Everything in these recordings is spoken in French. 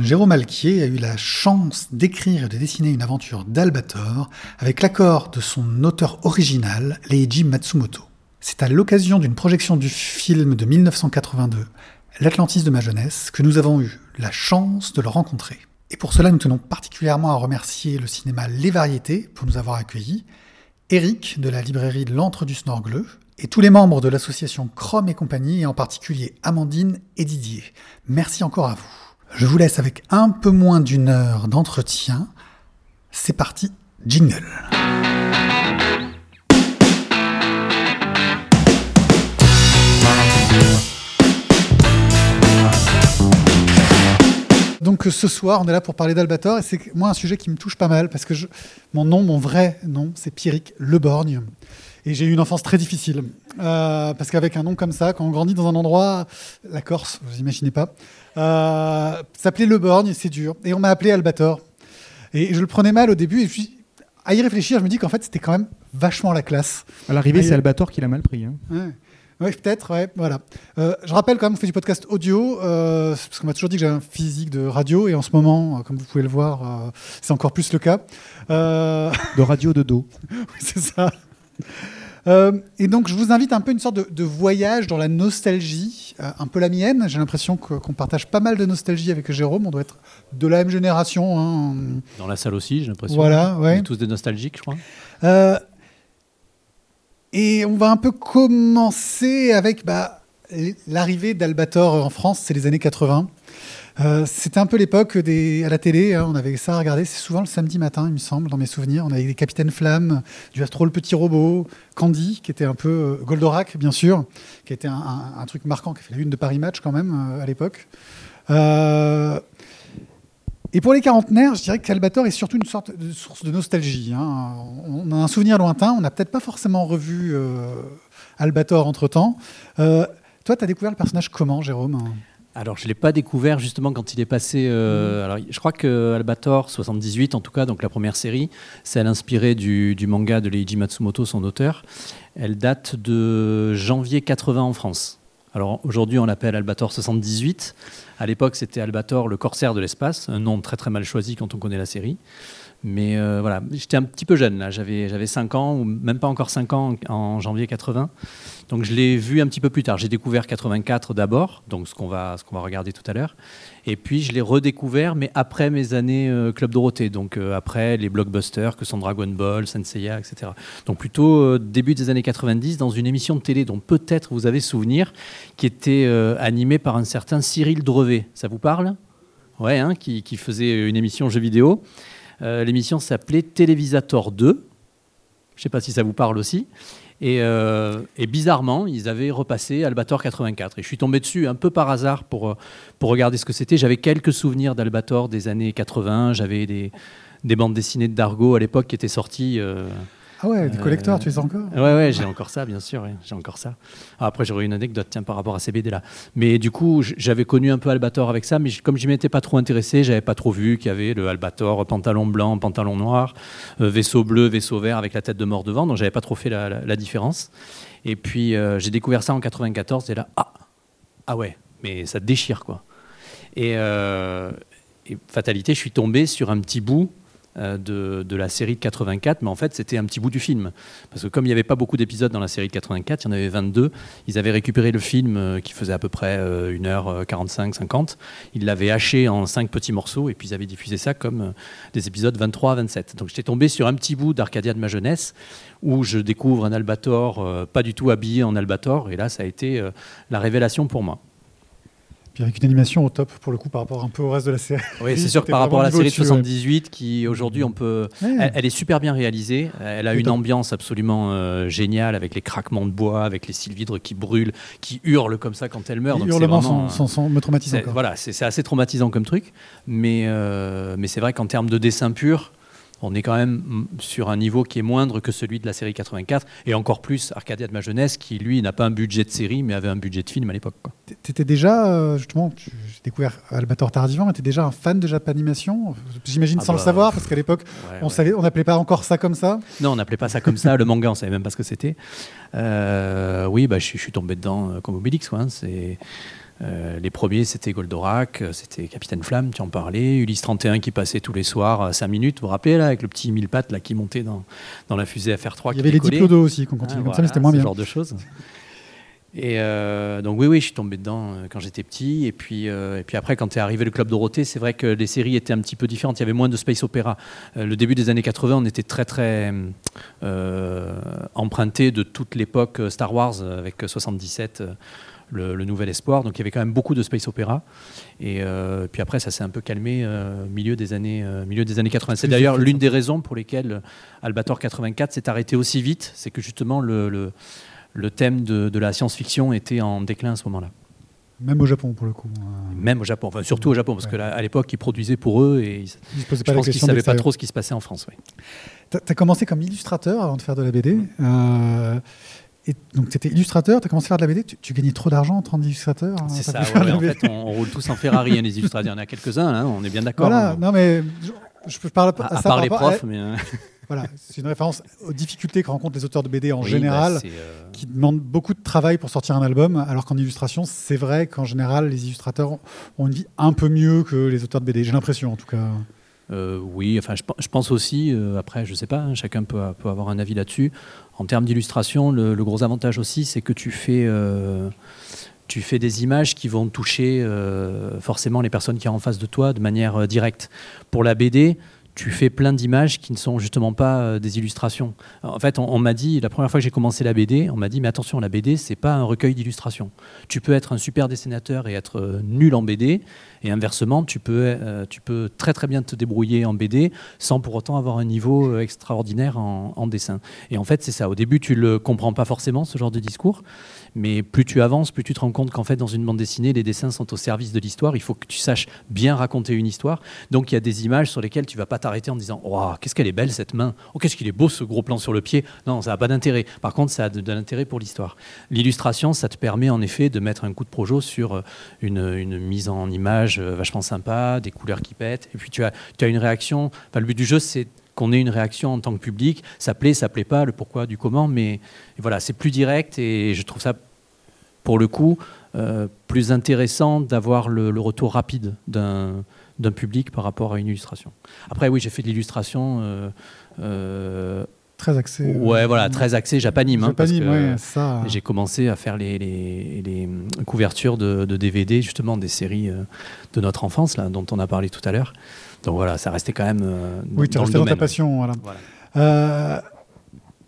Jérôme Alquier a eu la chance d'écrire et de dessiner une aventure d'Albator avec l'accord de son auteur original, Leiji Matsumoto. C'est à l'occasion d'une projection du film de 1982, L'Atlantis de ma jeunesse, que nous avons eu la chance de le rencontrer. Et pour cela, nous tenons particulièrement à remercier le cinéma Les Variétés pour nous avoir accueillis, Eric de la librairie l'Antre du Snorgleux, et tous les membres de l'association Chrome et compagnie, et en particulier Amandine et Didier. Merci encore à vous. Je vous laisse avec un peu moins d'une heure d'entretien. C'est parti, jingle. Donc ce soir, on est là pour parler d'Albator et c'est moi un sujet qui me touche pas mal parce que mon nom, mon vrai nom, c'est Pierrick Leborgne. Et j'ai eu une enfance très difficile. Euh, parce qu'avec un nom comme ça, quand on grandit dans un endroit, la Corse, vous imaginez pas, euh, s'appelait Le Borgne, c'est dur. Et on m'a appelé Albator. Et je le prenais mal au début. Et puis, à y réfléchir, je me dis qu'en fait, c'était quand même vachement la classe. À l'arrivée, c'est Albator qui l'a mal pris. Hein. Ouais. Oui, peut-être, ouais, voilà. Euh, je rappelle quand même, on fait du podcast audio, euh, parce qu'on m'a toujours dit que j'avais un physique de radio, et en ce moment, euh, comme vous pouvez le voir, c'est encore plus le cas. De radio de dos. oui, c'est ça. Euh, et donc, je vous invite un peu une sorte de, de voyage dans la nostalgie, euh, un peu la mienne. J'ai l'impression qu'on partage pas mal de nostalgie avec Jérôme. On doit être de la même génération. hein. Dans la salle aussi, j'ai l'impression. Voilà, On ouais. est tous des nostalgiques, je crois. Euh, et on va un peu commencer avec bah, l'arrivée d'Albator en France, c'est les années 80. Euh, C'était un peu l'époque à la télé, hein, on avait ça à regarder, c'est souvent le samedi matin, il me semble, dans mes souvenirs. On avait des Capitaines Flammes, du Astro le Petit Robot, Candy, qui était un peu euh, Goldorak, bien sûr, qui était un, truc marquant, qui a fait la une de Paris Match quand même euh, à l'époque. Et pour les quarantenaires, je dirais qu'Albator est surtout une sorte de source de nostalgie. hein. On a un souvenir lointain, on n'a peut-être pas forcément revu Albator entre-temps. Toi, tu as découvert le personnage comment, Jérôme Alors, je ne l'ai pas découvert justement quand il est passé. euh, alors, je crois que Albator 78, en tout cas, donc la première série, celle inspirée du, du manga de Leiji Matsumoto, son auteur. Elle date de janvier 80 en France. Alors aujourd'hui, on l'appelle Albator 78. À l'époque, c'était Albator, le corsaire de l'espace, un nom très très mal choisi quand on connaît la série. Mais euh, voilà, j'étais un petit peu jeune là, j'avais, j'avais 5 ans, ou même pas encore 5 ans en, janvier 80. Donc je l'ai vu un petit peu plus tard. J'ai découvert 84 d'abord, donc ce qu'on va, ce qu'on va regarder tout à l'heure. Et puis je l'ai redécouvert, mais après mes années euh, Club Dorothée, donc euh, après les blockbusters que sont Dragon Ball, Senseiya, etc. Donc plutôt euh, début des années 90, dans une émission de télé dont peut-être vous avez souvenir, qui était animée par un certain Cyril Drevet. Ça vous parle? Ouais, hein, qui, qui faisait une émission jeux vidéo. Euh, L'émission s'appelait Télévisator 2. Je ne sais pas si ça vous parle aussi. Et, euh, bizarrement, ils avaient repassé Albator 84. Et je suis tombé dessus un peu par hasard pour, euh, pour regarder ce que c'était. J'avais quelques souvenirs d'Albator des années 80. J'avais des, des bandes dessinées de Dargo à l'époque qui étaient sorties. Ah ouais, des Euh, collecteurs, tu les as encore Ouais, ouais, j'ai encore ça, bien sûr. ouais, j'ai encore ça. Ah, après, j'aurais une anecdote tiens, par rapport à ces BD-là. Mais du coup, j'avais connu un peu Albator avec ça, mais comme je m'étais pas trop intéressé, j'avais pas trop vu qu'il y avait le Albator, pantalon blanc, pantalon noir, euh, vaisseau bleu, vaisseau vert avec la tête de mort devant, donc j'avais pas trop fait la, la- la différence. Et puis, euh, j'ai découvert ça en 94, et là, ah, ah ouais, mais ça déchire, quoi. Et, euh, et fatalité, je suis tombé sur un petit bout euh, de, de la série de 84, mais en fait c'était un petit bout du film. Parce que comme il n'y avait pas beaucoup d'épisodes dans la série de 84, il y en avait 22, ils avaient récupéré le film euh, qui faisait à peu près euh, 1h45, 50, ils l'avaient haché en 5 petits morceaux et puis ils avaient diffusé ça comme euh, des épisodes 23 à 27. Donc j'étais tombé sur un petit bout d'Arcadia de ma jeunesse où je découvre un Albator euh, pas du tout habillé en Albator et là ça a été euh, la révélation pour moi. Puis avec une animation au top, pour le coup, par rapport un peu au reste de la série. Oui, c'est sûr que par rapport à la série de niveau dessus, 78, qui aujourd'hui on peut. Ouais. Elle, elle est super bien réalisée. Elle a une top. ambiance absolument euh, géniale avec les craquements de bois, avec les sylvidres qui brûlent, qui hurlent comme ça quand elle meurt. Les hurlements vraiment, sont, sont- sont- me traumatisent encore. Voilà, c'est c'est assez traumatisant comme truc. Mais, euh, mais c'est vrai qu'en termes de dessin pur, on est quand même mm, sur un niveau qui est moindre que celui de la série 84. Et encore plus Arcadia de ma jeunesse, qui lui n'a pas un budget de série, mais avait un budget de film à l'époque. T'étais déjà, euh, justement, j'ai découvert Albator tardivement, t'étais déjà un fan de Japanimation? J'imagine Ah sans bah, le savoir, parce qu'à l'époque, Ouais, on ouais. n'appelait pas encore ça comme ça? Non, on n'appelait pas ça comme ça. Le manga, on savait même pas ce que c'était. Euh, oui, bah, je, suis- je suis tombé dedans euh, comme Obélix. Quoi, hein. C'est Euh, les premiers, c'était Goldorak, euh, c'était Capitaine Flamme, tu en parlais, Ulysse 31 qui passait tous les soirs à 5 minutes, vous vous rappelez, là, avec le petit mille pattes là, qui montait dans, dans la fusée FR3. Il y avait les diplodos aussi, qu'on Ah, comme ça, mais voilà, c'était moins ce bien. genre de choses. Et euh, donc oui, oui, je suis tombé dedans euh, quand j'étais petit. Et puis, euh, et puis après, quand est arrivé le Club Dorothée, c'est vrai que les séries étaient un petit peu différentes. Il y avait moins de space opéra. Euh, le début des années 80, on était très très euh, emprunté de toute l'époque euh, Star Wars euh, avec 77. Le, le Nouvel Espoir, donc il y avait quand même beaucoup de space opéra. Et euh, puis après, ça s'est un peu calmé euh, milieu des années euh, milieu des années 80. C'est Oui, d'ailleurs l'une des raisons pour lesquelles Albator 84 s'est arrêté aussi vite, c'est que justement le, le, le thème de, de la science-fiction était en déclin à ce moment-là. Même au Japon, pour le coup. Euh, Même au Japon, enfin surtout au Japon, parce Ouais. que là, à l'époque, ils produisaient pour eux et ils- Ils se posaient je pas pense qu'ils ne savaient pas trop ce qui se passait en France. oui. T'as as commencé comme illustrateur avant de faire de la BD. euh, et donc, tu étais illustrateur, tu as commencé à faire de la BD. Tu, tu gagnais trop d'argent en tant qu'illustrateur hein, C'est ça, ouais, en fait, on, on roule tous en Ferrari, hein, les illustrateurs. Il y en a quelques-uns, là, on est bien d'accord. Voilà, hein. non, mais je, je peux parler à, à à ça part par les à- profs, mais. euh, Voilà, c'est une référence aux difficultés que rencontrent les auteurs de BD en oui, général. bah, c'est, euh, qui demandent beaucoup de travail pour sortir un album, alors qu'en illustration, c'est vrai qu'en général, les illustrateurs ont une vie un peu mieux que les auteurs de BD. J'ai l'impression, en tout cas. Euh, oui, enfin, je, pe- je pense aussi, euh, après, je sais pas, hein, chacun peut, peut avoir un avis là-dessus. En termes d'illustration, le, gros avantage aussi, c'est que tu fais, euh, des images qui vont toucher euh, forcément les personnes qui sont en face de toi de manière euh, directe. Pour la BD, tu fais plein d'images qui ne sont justement pas euh, des illustrations. En fait, on, m'a dit, la première fois que j'ai commencé la BD, on m'a dit, mais attention, la BD, c'est pas un recueil d'illustrations. Tu peux être un super dessinateur et être euh, nul en BD, et inversement, tu peux, euh, tu peux très très bien te débrouiller en BD sans pour autant avoir un niveau extraordinaire en, en dessin. Et en fait, c'est ça. Au début, tu le comprends pas forcément, ce genre de discours. Mais plus tu avances, plus tu te rends compte qu'en fait, dans une bande dessinée, les dessins sont au service de l'histoire. Il faut que tu saches bien raconter une histoire. Donc, il y a des images sur lesquelles tu vas pas t'arrêter en disant Oh, qu'est-ce qu'elle est belle cette main Oh, qu'est-ce qu'il est beau ce gros plan sur le pied Non, ça n'a pas d'intérêt. Par contre, ça a de, l'intérêt pour l'histoire. L'illustration, ça te permet en effet de mettre un coup de projo sur euh, une, une mise en image euh, vachement sympa, des couleurs qui pètent. Et puis, tu as, tu as une réaction. Enfin, le but du jeu, c'est qu'on ait une réaction en tant que public. Ça plaît, ça plaît pas, le pourquoi, du comment. Mais voilà, c'est plus direct et je trouve ça pour le coup, euh, plus intéressant d'avoir le retour rapide d'un d'un public par rapport à une illustration. Après, oui, j'ai fait de l'illustration. euh, euh, Très axé. euh, ouais, voilà, très axé japanime. hein, Japanime, que ouais, ça. J'ai commencé à faire les, les- les couvertures de, de DVD, justement, des séries de notre enfance, là, dont on a parlé tout à l'heure. Donc voilà, ça restait quand même Oui, tu resté dans ta passion. Voilà. Voilà.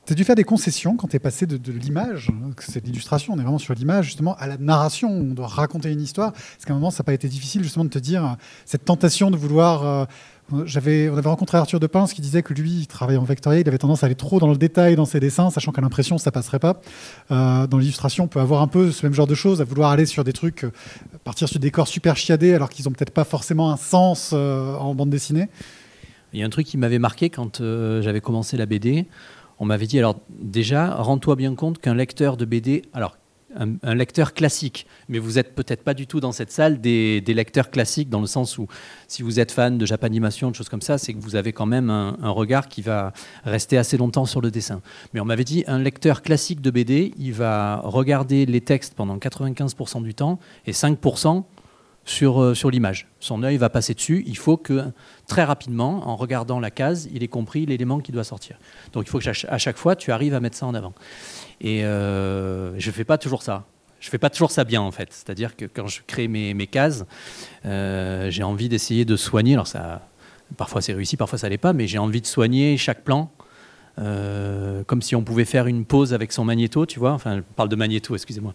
Tu as dû faire des concessions quand tu es passé de, de l'image, hein, c'est l'illustration, on est vraiment sur l'image, justement, à la narration. On doit raconter une histoire. Est-ce qu'à un moment, ça n'a pas été difficile, justement, de te dire euh, cette tentation de vouloir. euh, on avait rencontré Arthur de Pince qui disait que lui, il travaillait en vectoriel, il avait tendance à aller trop dans le détail dans ses dessins, sachant qu'à l'impression, ça passerait pas. Euh, dans l'illustration, on peut avoir un peu ce même genre de choses, à vouloir aller sur des trucs, partir sur des corps super chiadés, alors qu'ils ont peut-être pas forcément un sens en bande dessinée. Il y a un truc qui m'avait marqué quand j'avais commencé la BD. On m'avait dit, alors déjà, rends-toi bien compte qu'un lecteur de BD, alors un, lecteur classique, mais vous n'êtes peut-être pas du tout dans cette salle des, des lecteurs classiques, dans le sens où si vous êtes fan de Japanimation, de choses comme ça, c'est que vous avez quand même un, un regard qui va rester assez longtemps sur le dessin. Mais on m'avait dit, un lecteur classique de BD, il va regarder les textes pendant 95% du temps et 5% sur, euh, sur l'image. Son œil va passer dessus. Il faut que très rapidement, en regardant la case, il ait compris l'élément qui doit sortir. Donc il faut que à chaque fois, tu arrives à mettre ça en avant. Et euh, je ne fais pas toujours ça. Je fais pas toujours ça bien en fait. C'est-à-dire que quand je crée mes, mes cases, euh, j'ai envie d'essayer de soigner. Alors ça, parfois c'est réussi, parfois ça l'est pas, mais j'ai envie de soigner chaque plan. Euh, comme si on pouvait faire une pause avec son magnéto, tu vois. Enfin, je parle de magnéto, excusez-moi,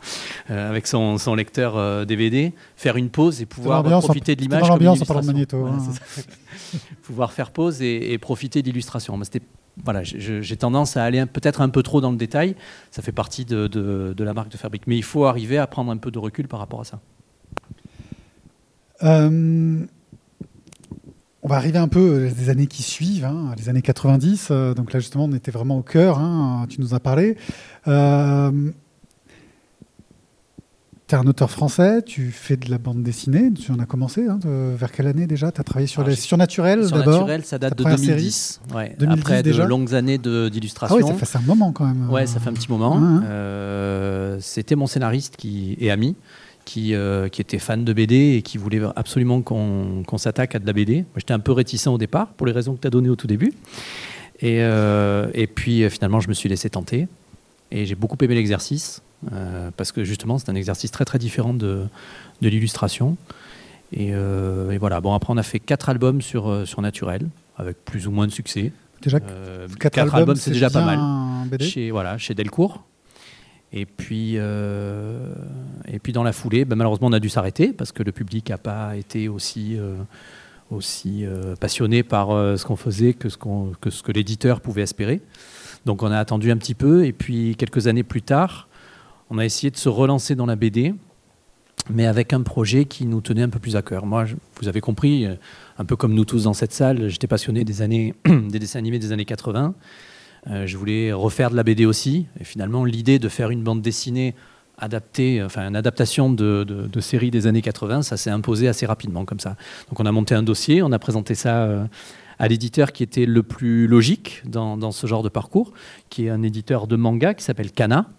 euh, avec son, son lecteur euh, DVD, faire une pause et pouvoir profiter de l'image l'ambiance en parlant de magnéto, Voilà, hein. pouvoir faire pause et, et profiter d'illustration. Moi, c'était voilà, j'ai tendance à aller peut-être un peu trop dans le détail. Ça fait partie de, de- de la marque de fabrique. Mais il faut arriver à prendre un peu de recul par rapport à ça. Euh, on va arriver un peu des années qui suivent, hein, les années 90. euh, donc là, justement, on était vraiment au cœur. hein, tu nous as parlé. Euh, tu es un auteur français, tu fais de la bande dessinée. Tu en as commencé. hein, de- vers quelle année déjà? Tu as travaillé sur Alors, les surnaturels Sur d'abord? Naturel, ça date de première 2010. Ouais, 2010 après déjà? de longues années Ah d'illustration. oui, ça fait un moment quand même. Ouais, ça fait un petit moment. Euh, C'était mon scénariste qui est ami, qui, euh, qui était fan de BD et qui voulait absolument qu'on s'attaque à de la BD. Moi, j'étais un peu réticent au départ, pour les raisons que tu as données au tout début. Et, euh, et puis, euh, finalement, je me suis laissé tenter. Et j'ai beaucoup aimé l'exercice, euh, parce que justement, c'est un exercice très très différent de, de l'illustration. Et, euh, et voilà, bon, après, on a fait quatre albums sur, euh, sur Naturel, avec plus ou moins de succès. Déjà, Euh, quatre, quatre albums, c'est déjà pas mal BD. chez, voilà, chez Delcourt. Et puis, euh, et puis dans la foulée, ben, malheureusement, on a dû s'arrêter parce que le public n'a pas été aussi, euh, aussi euh, passionné par ce qu'on faisait que ce, que, l'éditeur pouvait espérer. Donc on a attendu un petit peu. Et puis quelques années plus tard, on a essayé de se relancer dans la BD, mais avec un projet qui nous tenait un peu plus à cœur. Moi, vous avez compris, un peu comme nous tous dans cette salle, j'étais passionné des, années, des dessins animés des années 80. Euh, je voulais refaire de la BD aussi. Et finalement, l'idée de faire une bande dessinée adaptée, enfin une adaptation de, de, de séries des années 80, ça s'est imposé assez rapidement comme ça. Donc on a monté un dossier, on a présenté ça euh, à l'éditeur qui était le plus logique dans, ce genre de parcours, qui est un éditeur de manga qui s'appelle Kana.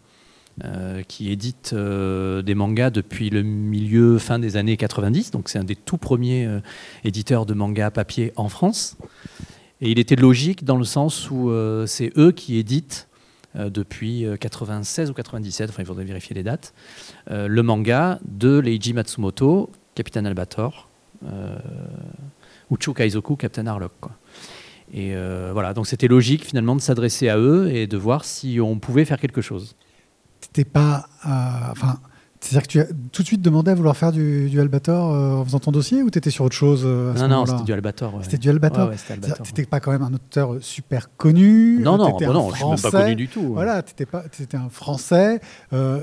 euh, qui édite euh, des mangas depuis le milieu fin des années 90, donc c'est un des tout premiers euh, éditeurs de mangas papier en France. Et il était logique dans le sens où euh, c'est eux qui éditent euh, depuis euh, 96 ou 97, enfin il faudrait vérifier les dates, euh, le manga de Leiji Matsumoto, Capitaine Albator, euh, Uchu Kaizoku, Captain Harlock. Et euh, voilà, donc c'était logique finalement de s'adresser à eux et de voir si on pouvait faire quelque chose. T'étais pas. euh, Enfin. C'est-à-dire que tu as tout de suite demandé à vouloir faire du, du Albator euh, en faisant ton dossier ou tu étais sur autre chose euh, à ce Non, non, c'était du Albator. ouais. C'était du Albator. Ouais, ouais, T'étais pas quand même un auteur super connu. Non, euh, non, bah non, je suis même pas connu du tout. Voilà, t'étais pas, t'étais un Français. euh,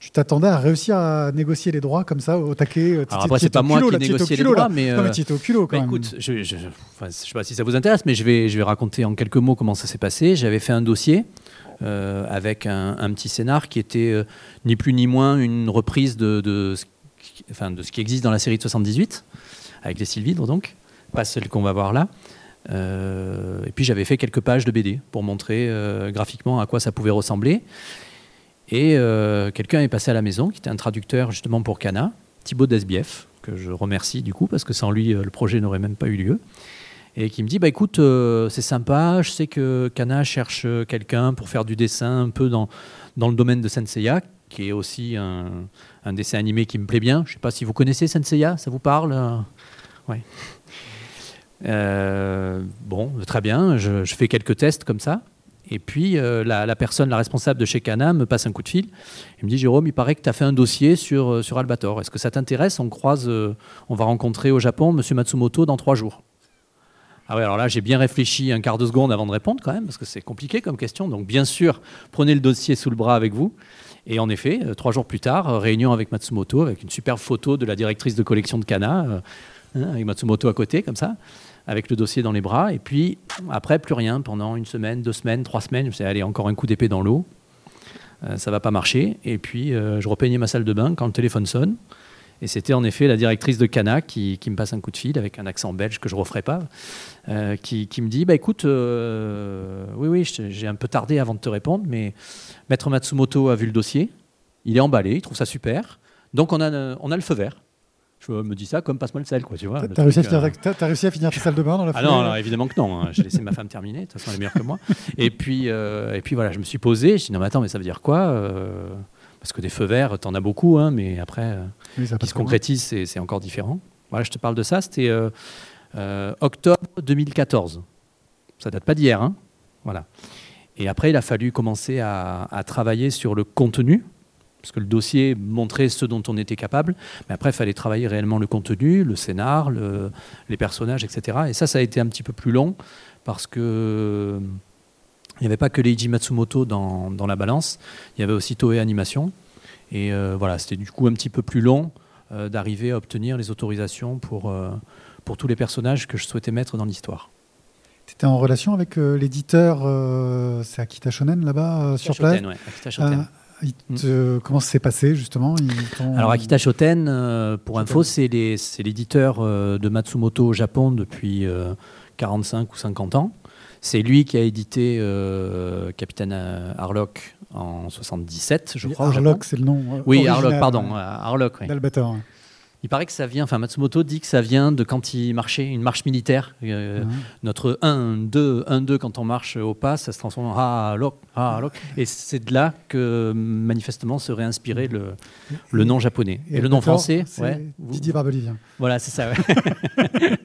tu t'attendais à réussir à négocier les droits comme ça au taquet. euh, Alors après, c'est pas moi qui négociais les droits, mais, Non, mais euh, tu étais au culot quand même. écoute, je, je sais pas si ça vous intéresse, mais je vais, je vais raconter en quelques mots comment ça s'est passé. J'avais fait un dossier euh, avec un, un petit scénar qui était euh, ni plus ni moins une reprise de, de, ce qui- enfin, de ce qui existe dans la série de 78, avec les Sylvidres donc, pas celle qu'on va voir là. Euh, et puis j'avais fait quelques pages de BD pour montrer graphiquement à quoi ça pouvait ressembler. Et euh, quelqu'un est passé à la maison, qui était un traducteur justement pour Cana, Thibaut Desbief, que je remercie du coup, parce que sans lui, euh, le projet n'aurait même pas eu lieu. Et qui me dit bah écoute, euh, c'est sympa, je sais que Cana cherche quelqu'un pour faire du dessin un peu dans, dans le domaine de Senseiya, qui est aussi un, dessin animé qui me plaît bien. Je sais pas si vous connaissez Senseiya, ça vous parle Ouais. Bon, très bien, je fais quelques tests comme ça. Et puis, euh, la, personne, la responsable de chez Cana, me passe un coup de fil. Il me dit Jérôme, il paraît que tu as fait un dossier sur, euh, sur Albator. Est-ce que ça t'intéresse? On croise, euh, on va rencontrer au Japon Monsieur Matsumoto dans trois jours. Ah ouais, alors là, j'ai bien réfléchi un quart de seconde avant de répondre quand même, parce que c'est compliqué comme question. Donc, bien sûr, prenez le dossier sous le bras avec vous. Et en effet, trois jours plus tard, réunion avec Matsumoto, avec une superbe photo de la directrice de collection de Cana, hein, avec Matsumoto à côté, comme ça, avec le dossier dans les bras. Et puis, après, plus rien. Pendant une semaine, deux semaines, trois semaines, je me suis allez, encore un coup d'épée dans l'eau. Euh, ça va pas marcher. Et puis, euh, je repeignais ma salle de bain quand le téléphone sonne. Et c'était en effet la directrice de Cana qui, qui me passe un coup de fil avec un accent belge que je ne referai pas, euh, qui, qui me dit bah, écoute, euh, oui, oui, j'ai un peu tardé avant de te répondre, mais Maître Matsumoto a vu le dossier, il est emballé, il trouve ça super, donc on a, on a le feu vert. Je me dis ça comme passe-moi le sel, quoi, tu vois. T'as réussi, euh, finir ta- t'as réussi à finir ta salle de bain dans la ah non, non, évidemment que non. hein. J'ai laissé ma femme terminer. De toute façon, elle est meilleure que moi. Et puis, euh, et puis voilà, je me suis posé. Je dis non, mais attends, mais ça veut dire quoi Euh, Parce que des feux verts, t'en as beaucoup, hein, mais après, Oui, qui se très loin. concrétisent, c'est encore différent. Voilà, je te parle de ça. C'était octobre 2014. Ça date pas d'hier. Hein voilà. Et après, il a fallu commencer à, à travailler sur le contenu. Parce que le dossier montrait ce dont on était capable, mais après il fallait travailler réellement le contenu, le scénar, le- les personnages, etc. Et ça, ça a été un petit peu plus long parce que il n'y avait pas que Leiji Matsumoto dans, dans la balance, il y avait aussi Toei Animation. Et euh, voilà, c'était du coup un petit peu plus long euh, d'arriver à obtenir les autorisations pour, euh, pour tous les personnages que je souhaitais mettre dans l'histoire. Tu étais en relation avec l'éditeur, c'est Akita Shonen là-bas, sur place Shoten, ouais, Akita Shoten. Comment ça s'est passé justement? Ils Alors Akita Shoten, euh, pour info, c'est l'éditeur euh, de Matsumoto au Japon depuis euh, 45 ou 50 ans. C'est lui qui a édité euh, Capitaine Harlock en 77, je crois. Harlock, c'est le nom. Euh, oui, Harlock, pardon. Harlock, oui. D'Albator. Il paraît que ça vient, enfin Matsumoto dit que ça vient de quand il marchait, une marche militaire. Euh, ah. Notre 1, 2, 1, 2, quand on marche au pas, ça se transforme en ah, loc, ah, loc. Et c'est de là que manifestement serait inspiré le, le nom japonais. Et, le nom français ouais, Didier Barbelivien. Voilà, c'est ça. Ouais.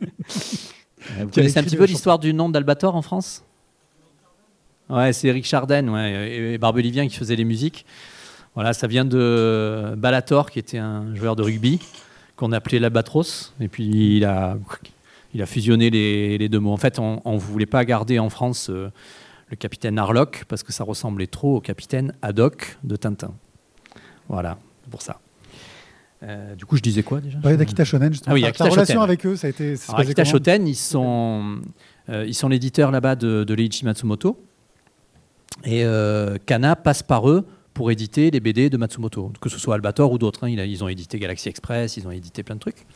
vous connaissez un petit peu l'histoire du nom d'Albator en France? Ouais, c'est Eric Charden ouais, et Barbelivien qui faisait les musiques. Voilà, ça vient de Balator, qui était un joueur de rugby qu'on appelait l'Albatros. Et puis il a, il a fusionné les, deux mots. En fait, on ne voulait pas garder en France euh, le capitaine Harlock parce que ça ressemblait trop au capitaine Haddock de Tintin. Voilà, pour ça. Euh, du coup, je disais quoi déjà? Oui, d'Akita Shonen. Ah oui, Akita relation avec eux, ça a été. Alors, Akita Shoten, ils sont, euh, ils sont l'éditeur là-bas de, de Leiichi Matsumoto. Et Kana passe par eux pour éditer les BD de Matsumoto, que ce soit Albator ou d'autres. Hein. Ils ont édité Galaxy Express, ils ont édité plein de trucs.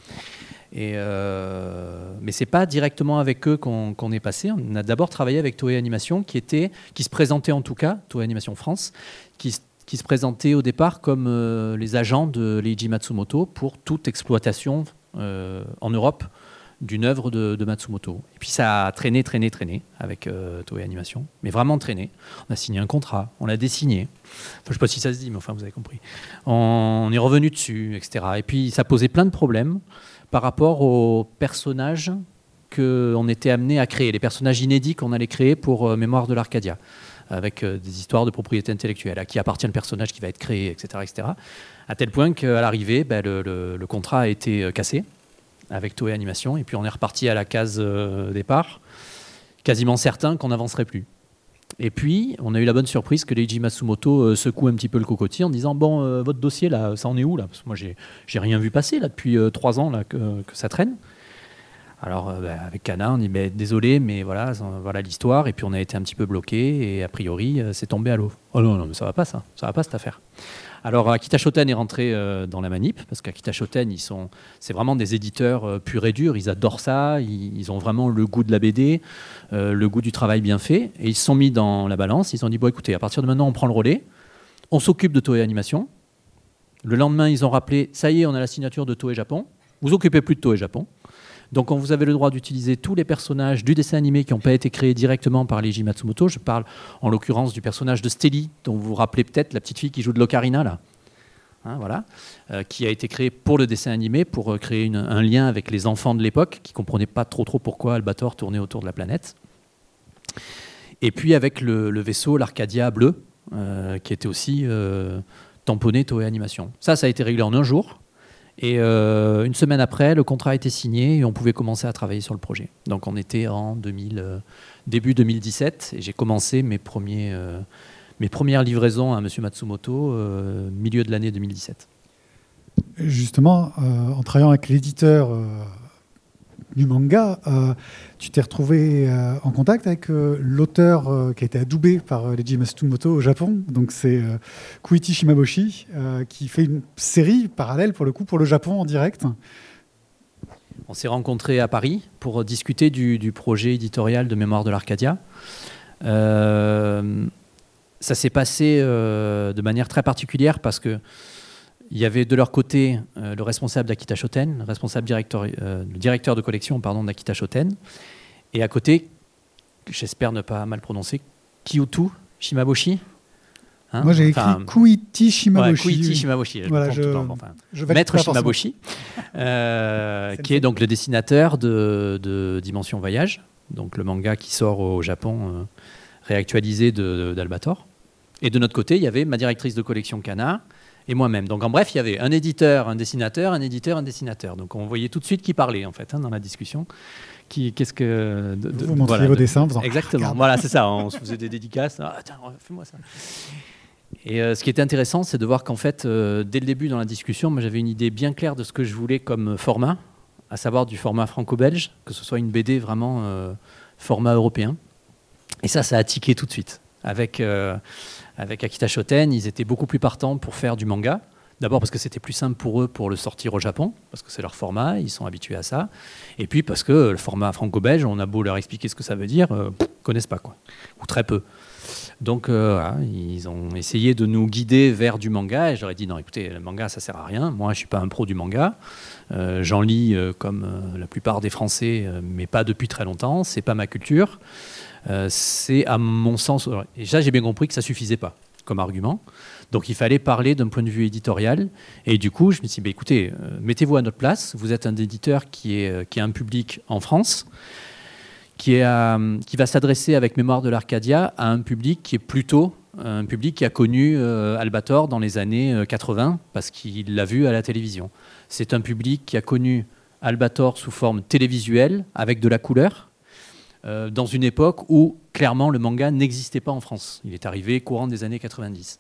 Et euh, mais c'est pas directement avec eux qu'on est passé. On a d'abord travaillé avec Toei Animation, qui était, qui se présentait en tout cas, Toei Animation France, qui, se présentait au départ comme euh, les agents de Leiji Matsumoto pour toute exploitation euh, en Europe d'une œuvre de, Matsumoto. Et puis ça a traîné, traîné, traîné avec euh, Toei Animation, mais vraiment traîné. On a signé un contrat, on l'a dessiné. Je ne sais pas si ça se dit, mais enfin vous avez compris. On, est revenu dessus, etc. Et puis ça posait plein de problèmes par rapport aux personnages qu'on était amené à créer, les personnages inédits qu'on allait créer pour euh, Mémoire de l'Arcadia, avec euh, des histoires de propriété intellectuelle, à qui appartient le personnage qui va être créé, etc. etc. à tel point qu'à l'arrivée, ben, le contrat a été cassé avec Toei Animation. Et puis on est reparti à la case euh, départ, quasiment certain qu'on n'avancerait plus. Et puis, on a eu la bonne surprise que Leiji Matsumoto euh, secoue un petit peu le cocotier en disant Bon, euh, votre dossier, là, ça en est où là? Parce que moi, j'ai rien vu passer là depuis trois ans là, que, ça traîne. Alors, bah, avec Kana, on dit bah, Désolé, mais voilà, voilà l'histoire. Et puis, on a été un petit peu bloqué et a priori, c'est tombé à l'eau. Oh non, non, mais ça va pas, ça. Ça va pas cette affaire. Alors Akita Shoten est rentré euh, dans la manip parce qu'Akita Shoten, c'est vraiment des éditeurs euh, purs et durs. Ils adorent ça. Ils, ont vraiment le goût de la BD, euh, le goût du travail bien fait. Et ils se sont mis dans la balance. Ils ont dit bon, écoutez, à partir de maintenant, on prend le relais. On s'occupe de Toei Animation. Le lendemain, ils ont rappelé ça y est, on a la signature de Toei Japon. Vous occupez plus de Toei Japon. Donc vous avez le droit d'utiliser tous les personnages du dessin animé qui n'ont pas été créés directement par Leiji Matsumoto. Je parle en l'occurrence du personnage de Stelly, dont vous vous rappelez peut-être la petite fille qui joue de l'ocarina là. Hein, voilà, euh, qui a été créé pour le dessin animé, pour euh, créer un lien avec les enfants de l'époque, qui ne comprenaient pas trop trop pourquoi Albator tournait autour de la planète. Et puis avec le, vaisseau, l'Arcadia bleu, euh, qui était aussi tamponné Toei Animation. Ça, ça a été réglé en un jour. Et euh, une semaine après, le contrat a été signé et on pouvait commencer à travailler sur le projet. Donc on était en 2000, euh, début 2017 et j'ai commencé mes, euh, mes premières livraisons à M. Matsumoto milieu de l'année 2017. Justement, en travaillant avec l'éditeur du manga, euh, tu t'es retrouvé euh, en contact avec euh, l'auteur qui a été adoubé par Leiji Matsumoto au Japon. Donc c'est Kuichi Shimaboshi qui fait une série parallèle pour le coup pour le Japon en direct. On s'est rencontrés à Paris pour discuter du projet éditorial de Mémoire de l'Arcadia. ça s'est passé de manière très particulière parce que il y avait de leur côté euh, le responsable d'Akita Shoten, le responsable directeur, euh, le directeur de collection pardon, d'Akita Shoten, et à côté, j'espère ne pas mal prononcer, Kyutu Shimaboshi. Hein Moi j'ai écrit Kuiti Shimaboshi. Ouais, Kuiti Shimaboshi, Maître Shimaboshi, euh, qui est donc le dessinateur de, de, Dimension Voyage, donc le manga qui sort au Japon réactualisé d'Albator. Et de notre côté, il y avait ma directrice de collection Kana, et moi-même. Donc en bref, il y avait un éditeur, un dessinateur, un éditeur, un dessinateur. Donc on voyait tout de suite qui parlait en fait hein, dans la discussion. Qui, qu'est-ce que vous montriez vos dessins, exactement. voilà, c'est ça. On se faisait des dédicaces. Ah, tiens, fais-moi ça. Et euh, ce qui était intéressant, c'est de voir qu'en fait, euh, dès le début dans la discussion, moi j'avais une idée bien claire de ce que je voulais comme format, à savoir du format franco-belge, que ce soit une BD vraiment euh, format européen. Et ça, ça a tiqué tout de suite avec avec Akita Shoten, ils étaient beaucoup plus partants pour faire du manga. D'abord parce que c'était plus simple pour eux pour le sortir au Japon, parce que c'est leur format, ils sont habitués à ça. Et puis parce que le format franco-belge, on a beau leur expliquer ce que ça veut dire, euh, connaissent pas, quoi, ou très peu. Donc euh, ils ont essayé de nous guider vers du manga. Et j'aurais dit non écoutez le manga ça sert à rien. Moi je suis pas un pro du manga. Euh, j'en lis euh, comme la plupart des Français mais pas depuis très longtemps. C'est pas ma culture c'est à mon sens et ça j'ai bien compris que ça suffisait pas comme argument. Donc il fallait parler d'un point de vue éditorial. Et du coup je me suis dit bah, écoutez mettez-vous à notre place. Vous êtes un éditeur qui, est, qui a un public en France qui, est, euh, qui va s'adresser avec Mémoire de l'Arcadia à un public qui est plutôt un public qui a connu euh, Albator dans les années 80 euh, parce qu'il l'a vu à la télévision. C'est un public qui a connu Albator sous forme télévisuelle avec de la couleur dans une époque où clairement le manga n'existait pas en France. Il est arrivé courant des années 90.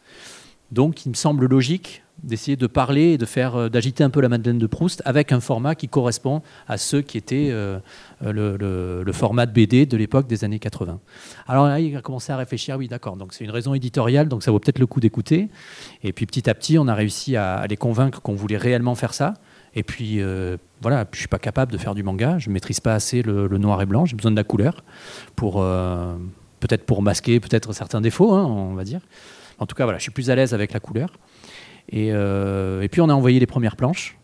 Donc il me semble logique d'essayer de parler et de faire euh, d'agiter un peu la Madeleine de Proust avec un format qui correspond à ceux qui étaient euh, euh, le, format de BD de l'époque des années 80. Alors là, il a commencé à réfléchir, oui d'accord, donc c'est une raison éditoriale, donc ça vaut peut-être le coup d'écouter. Et puis petit à petit, on a réussi à, les convaincre qu'on voulait réellement faire ça. Et puis voilà, je suis pas capable de faire du manga, je maîtrise pas assez le, noir et blanc, j'ai besoin de la couleur pour peut-être pour masquer peut-être certains défauts, hein, on va dire. En tout cas, voilà, je suis plus à l'aise avec la couleur. Euh, et, puis on a envoyé les premières planches.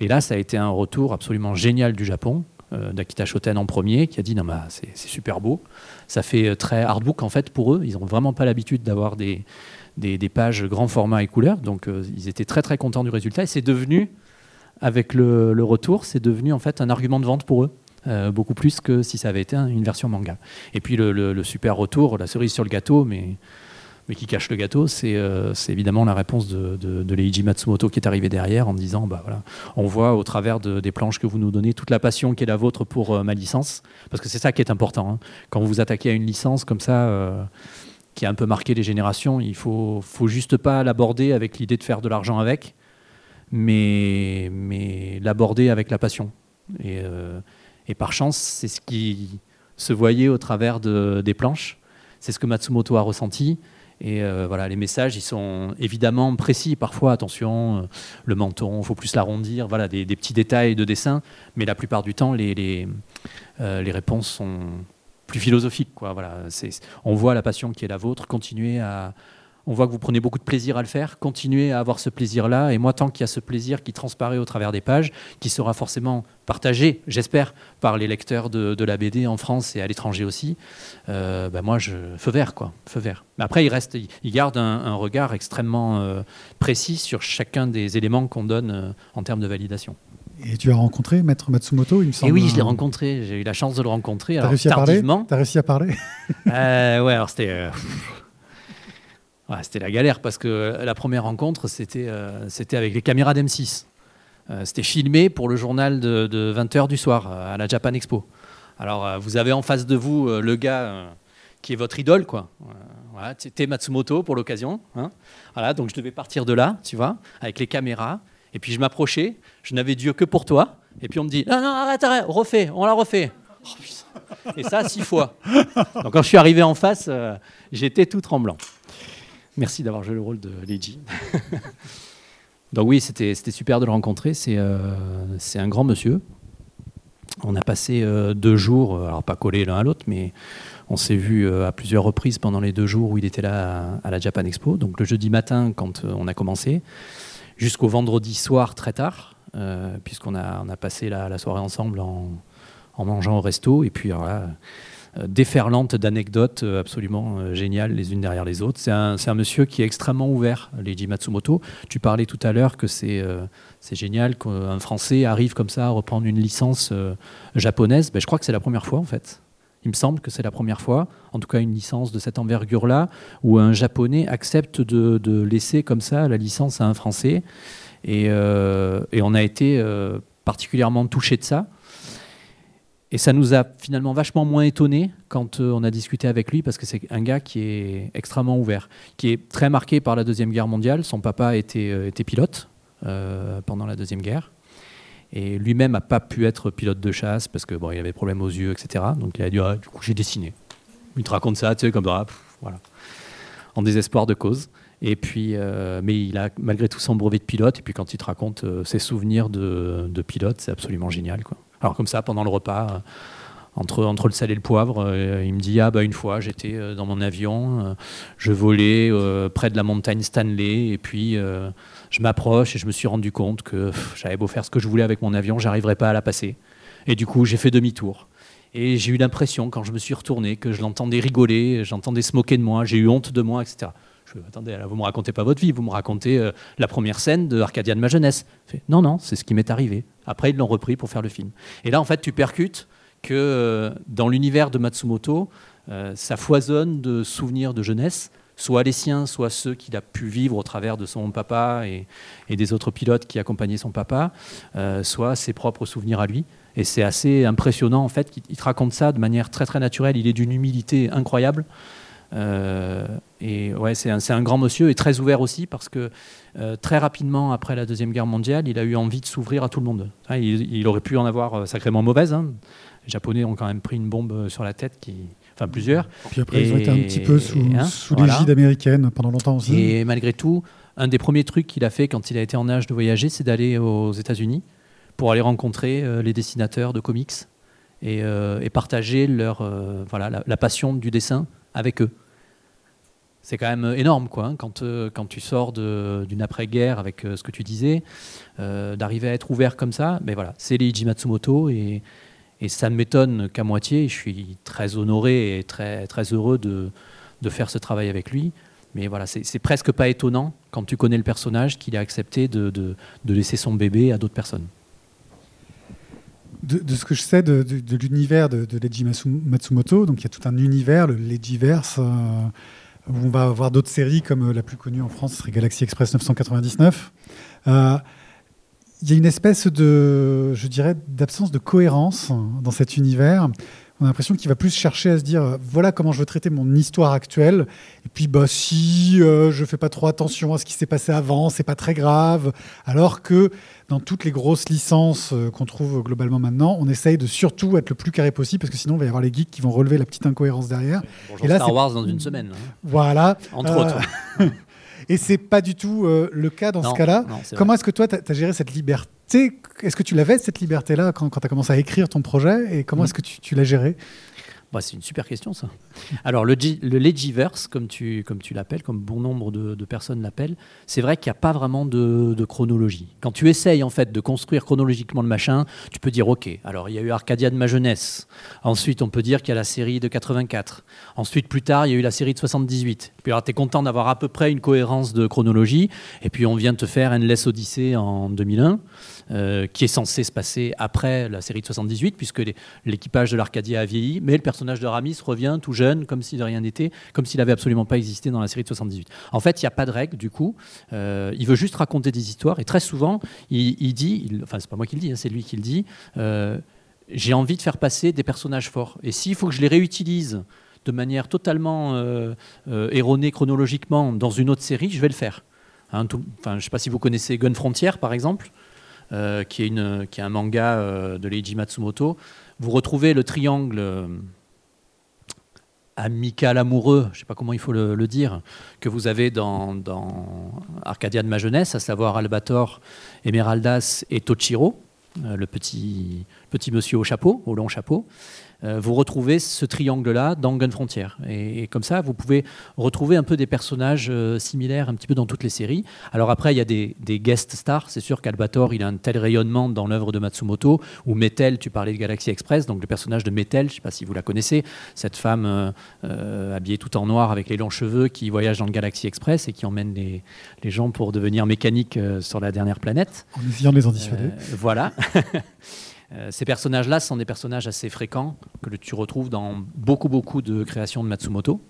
Et là, ça a été un retour absolument génial du Japon, euh, d'Akita Shoten en premier, qui a dit non, mais c'est super beau. Ça fait euh, très hardbook en fait pour eux. Ils n'ont vraiment pas l'habitude d'avoir des, des, pages grand format et couleur. Donc ils étaient très très contents du résultat. Et c'est devenu, avec le, retour, c'est devenu en fait un argument de vente pour eux. beaucoup plus que si ça avait été une version manga. Et puis le, super retour, la cerise sur le gâteau, mais qui cache le gâteau, c'est euh, évidemment la réponse de, Leiji Matsumoto qui est arrivé derrière en disant bah on voit au travers des planches que vous nous donnez toute la passion qui est la vôtre pour euh, ma licence, parce que c'est ça qui est important. Hein. Quand vous vous attaquez à une licence comme ça, euh, qui a un peu marqué les générations, il faut, faut juste pas l'aborder avec l'idée de faire de l'argent avec, mais, mais l'aborder avec la passion. Et, et par chance, c'est ce qui se voyait au travers de, des planches. C'est ce que Matsumoto a ressenti. Et euh, voilà, les messages, ils sont évidemment précis. Parfois, attention, euh, le menton, il faut plus l'arrondir. Voilà, des, petits détails de dessin. Mais la plupart du temps, les, les, euh, les réponses sont plus philosophiques. Quoi. Voilà, on voit la passion qui est la vôtre. Continuez à, on voit que vous prenez beaucoup de plaisir à le faire. Continuez à avoir ce plaisir-là. Et moi, tant qu'il y a ce plaisir qui transparaît au travers des pages, qui sera forcément partagé, j'espère, par les lecteurs de, la BD en France et à l'étranger aussi, euh, bah, moi, je feu vert, quoi, feu vert. Mais après, il reste, il garde un, regard extrêmement euh, précis sur chacun des éléments qu'on donne euh, en termes de validation. Et tu as rencontré Maître Matsumoto, il me semble. Et oui, je l'ai rencontré. J'ai eu la chance de le rencontrer. T'as réussi, à parler T'as réussi à parler Ouais, alors c'était c'était la galère parce que la première rencontre, c'était euh, avec les caméras d'M6. Euh, c'était filmé pour le journal de, 20h du soir euh, à la Japan Expo. Alors, vous avez en face de vous le gars qui est votre idole, quoi. c'était Matsumoto pour l'occasion. Hein. Voilà, donc je devais partir de là, tu vois, avec les caméras. Et puis je m'approchais, je n'avais Dieu que pour toi. Et puis on me dit Non, non, arrête, arrête, refais, on la refait. Oh, Et ça, six fois. Donc quand je suis arrivé en face, j'étais tout tremblant. Merci d'avoir joué le rôle de Leiji. Donc oui, c'était super de le rencontrer. Euh, c'est un grand monsieur. On a passé euh, deux jours, euh, alors pas collés l'un à l'autre, mais on s'est vu à plusieurs reprises pendant les deux jours où il était là à, la Japan Expo. Donc le jeudi matin, quand on a commencé, jusqu'au vendredi soir très tard, puisqu'on a, on a passé la, soirée ensemble en, en, mangeant au resto. Et puis voilà, euh, déferlante d'anecdotes euh, absolument euh, géniales les unes derrière les autres. C'est un, monsieur qui est extrêmement ouvert, Leiji Matsumoto. Tu parlais tout à l'heure que c'est génial qu'un Français arrive comme ça à reprendre une licence japonaise. Ben, je crois que c'est la première fois en fait. Il me semble que c'est la première fois, en tout cas une licence de cette envergure-là, où un Japonais accepte de, laisser comme ça la licence à un Français. Et, et on a été particulièrement touché de ça. Et ça nous a finalement vachement moins étonné quand euh, on a discuté avec lui, parce que c'est un gars qui est extrêmement ouvert, qui est très marqué par la Deuxième Guerre mondiale. Son papa était, euh, pilote euh, pendant la Deuxième Guerre. Et lui-même n'a pas pu être pilote de chasse parce que bon, avait des problèmes aux yeux, etc. Donc il a dit ah, du coup j'ai dessiné. Il te raconte ça, tu sais, comme ça, voilà, en désespoir de cause. Et puis, mais il a malgré tout son brevet de pilote. Et puis quand il te raconte ses souvenirs de, de pilote, c'est absolument génial, quoi. Alors comme ça, pendant le repas, entre, entre le sel et le poivre. Euh, il me dit Ah, bah, une fois, j'étais euh, dans mon avion, euh, je volais près de la montagne Stanley, et puis je m'approche et je me suis rendu compte que j'avais beau faire ce que je voulais avec mon avion, j'arriverais pas à la passer. Et du coup, j'ai fait demi-tour. Et j'ai eu l'impression, quand je me suis retourné, que je l'entendais rigoler, j'entendais se moquer de moi, j'ai eu honte de moi, etc. Je attendez, là, vous me racontez pas votre vie, vous me racontez la première scène de Arcadia de ma jeunesse. non, non, c'est ce qui m'est arrivé. Après, ils l'ont repris pour faire le film. Et là, en fait, tu percutes que euh, dans l'univers de Matsumoto, euh, ça foisonne de souvenirs de jeunesse, soit les siens, soit ceux qu'il a pu vivre au travers de son papa et, des autres pilotes qui accompagnaient son papa, euh, soit ses propres souvenirs à lui. Et c'est assez impressionnant en fait qu'il te raconte ça de manière très très naturelle. Il est d'une humilité incroyable. Et ouais, c'est un, un, grand monsieur et très ouvert aussi parce que très rapidement après la deuxième guerre mondiale, il a eu envie de s'ouvrir à tout le monde. Hein, il, aurait pu en avoir sacrément mauvaise. Hein, les Japonais ont quand même pris une bombe sur la tête, qui, enfin plusieurs. Puis après, ils ont été un petit peu sous, hein, l'égide américaine pendant longtemps aussi. Et malgré tout, un des premiers trucs qu'il a fait quand il a été en âge de voyager, c'est d'aller aux États-Unis pour aller rencontrer euh, les dessinateurs de comics et, euh, partager leur, euh, voilà, la, passion du dessin avec eux. C'est quand même énorme, quoi, hein, quand, quand tu sors d'une après-guerre avec ce que tu disais, d'arriver à être ouvert comme ça. Mais voilà, c'est Leiji Matsumoto et, ça ne m'étonne qu'à moitié. Je suis très honoré et très, très heureux de, faire ce travail avec lui. Mais voilà, c'est presque pas étonnant quand tu connais le personnage qu'il ait accepté de, laisser son bébé à d'autres personnes. De, ce que je sais de, l'univers de, Leiji Matsumoto, donc il y a tout un univers, le Leijiverse, euh, où on va avoir d'autres séries comme euh, la plus connue en France, serait Galaxy Express 999. Euh, il y a une espèce de, je dirais, d'absence de cohérence dans cet univers. On a l'impression qu'il va plus chercher à se dire voilà comment je veux traiter mon histoire actuelle. Et puis, bah, si euh, je fais pas trop attention à ce qui s'est passé avant, c'est pas très grave. Alors que dans toutes les grosses licences euh, qu'on trouve globalement maintenant, on essaye de surtout être le plus carré possible parce que sinon, il va y avoir les geeks qui vont relever la petite incohérence derrière. et là, Star Wars dans une semaine. Hein. Voilà. Entre autres. Et c'est pas du tout euh, le cas dans ce cas-là. Comment est-ce que toi, tu as, géré cette liberté? Est-ce que tu l'avais, cette liberté-là, quand, tu as commencé à écrire ton projet? Et comment mm. est-ce que tu, tu l'as géré? Bah, c'est une super question, ça. Alors, le, le Legiverse, comme tu, comme tu l'appelles, comme bon nombre de, personnes l'appellent, c'est vrai qu'il n'y a pas vraiment de, chronologie. Quand tu essayes, en fait, de construire chronologiquement le machin, tu peux dire, OK, alors il y a eu Arcadia de ma jeunesse. Ensuite, on peut dire qu'il y a la série de 84. Ensuite, plus tard, il y a eu la série de 78. Puis alors, tu es content d'avoir à peu près une cohérence de chronologie. Et puis, on vient de te faire Endless Odyssey en 2001. Euh, qui est censé se passer après la série de 78, puisque l'équipage de l'Arcadia a vieilli, mais le personnage de Ramis revient tout jeune, comme si de rien n'était, comme s'il n'avait absolument pas existé dans la série de 78. En fait, il n'y a pas de règle, du coup. Euh, il veut juste raconter des histoires, et très souvent, il, dit, il, enfin, c'est pas moi qui le dis, hein, c'est lui qui le dit, euh, j'ai envie de faire passer des personnages forts. Et s'il faut que je les réutilise de manière totalement erronée chronologiquement dans une autre série, je vais le faire. Hein, je ne sais pas si vous connaissez Gun Frontier, par exemple. Euh, qui, est un manga euh, de Leiji Matsumoto, vous retrouvez le triangle euh, amical amoureux, je ne sais pas comment il faut le, dire, que vous avez dans, Arcadia de ma jeunesse, à savoir Albator, Emeraldas et Tochiro, le petit monsieur au chapeau, au long chapeau. Euh, vous retrouvez ce triangle-là dans Gun Frontier. Et, comme ça, vous pouvez retrouver un peu des personnages euh, similaires un petit peu dans toutes les séries. Alors après, il y a des, guest stars. C'est sûr qu'Albator, il a un tel rayonnement dans l'œuvre de Matsumoto. Ou Metel, tu parlais de Galaxy Express, donc le personnage de Metel, je ne sais pas si vous la connaissez, cette femme euh, habillée tout en noir avec les longs cheveux qui voyage dans le Galaxy Express et qui emmène les, les gens pour devenir mécaniques sur la dernière planète. En essayant de les en dissuader. voilà. Euh, ces personnages-là sont des personnages assez fréquents que tu retrouves dans beaucoup, beaucoup de créations de Matsumoto.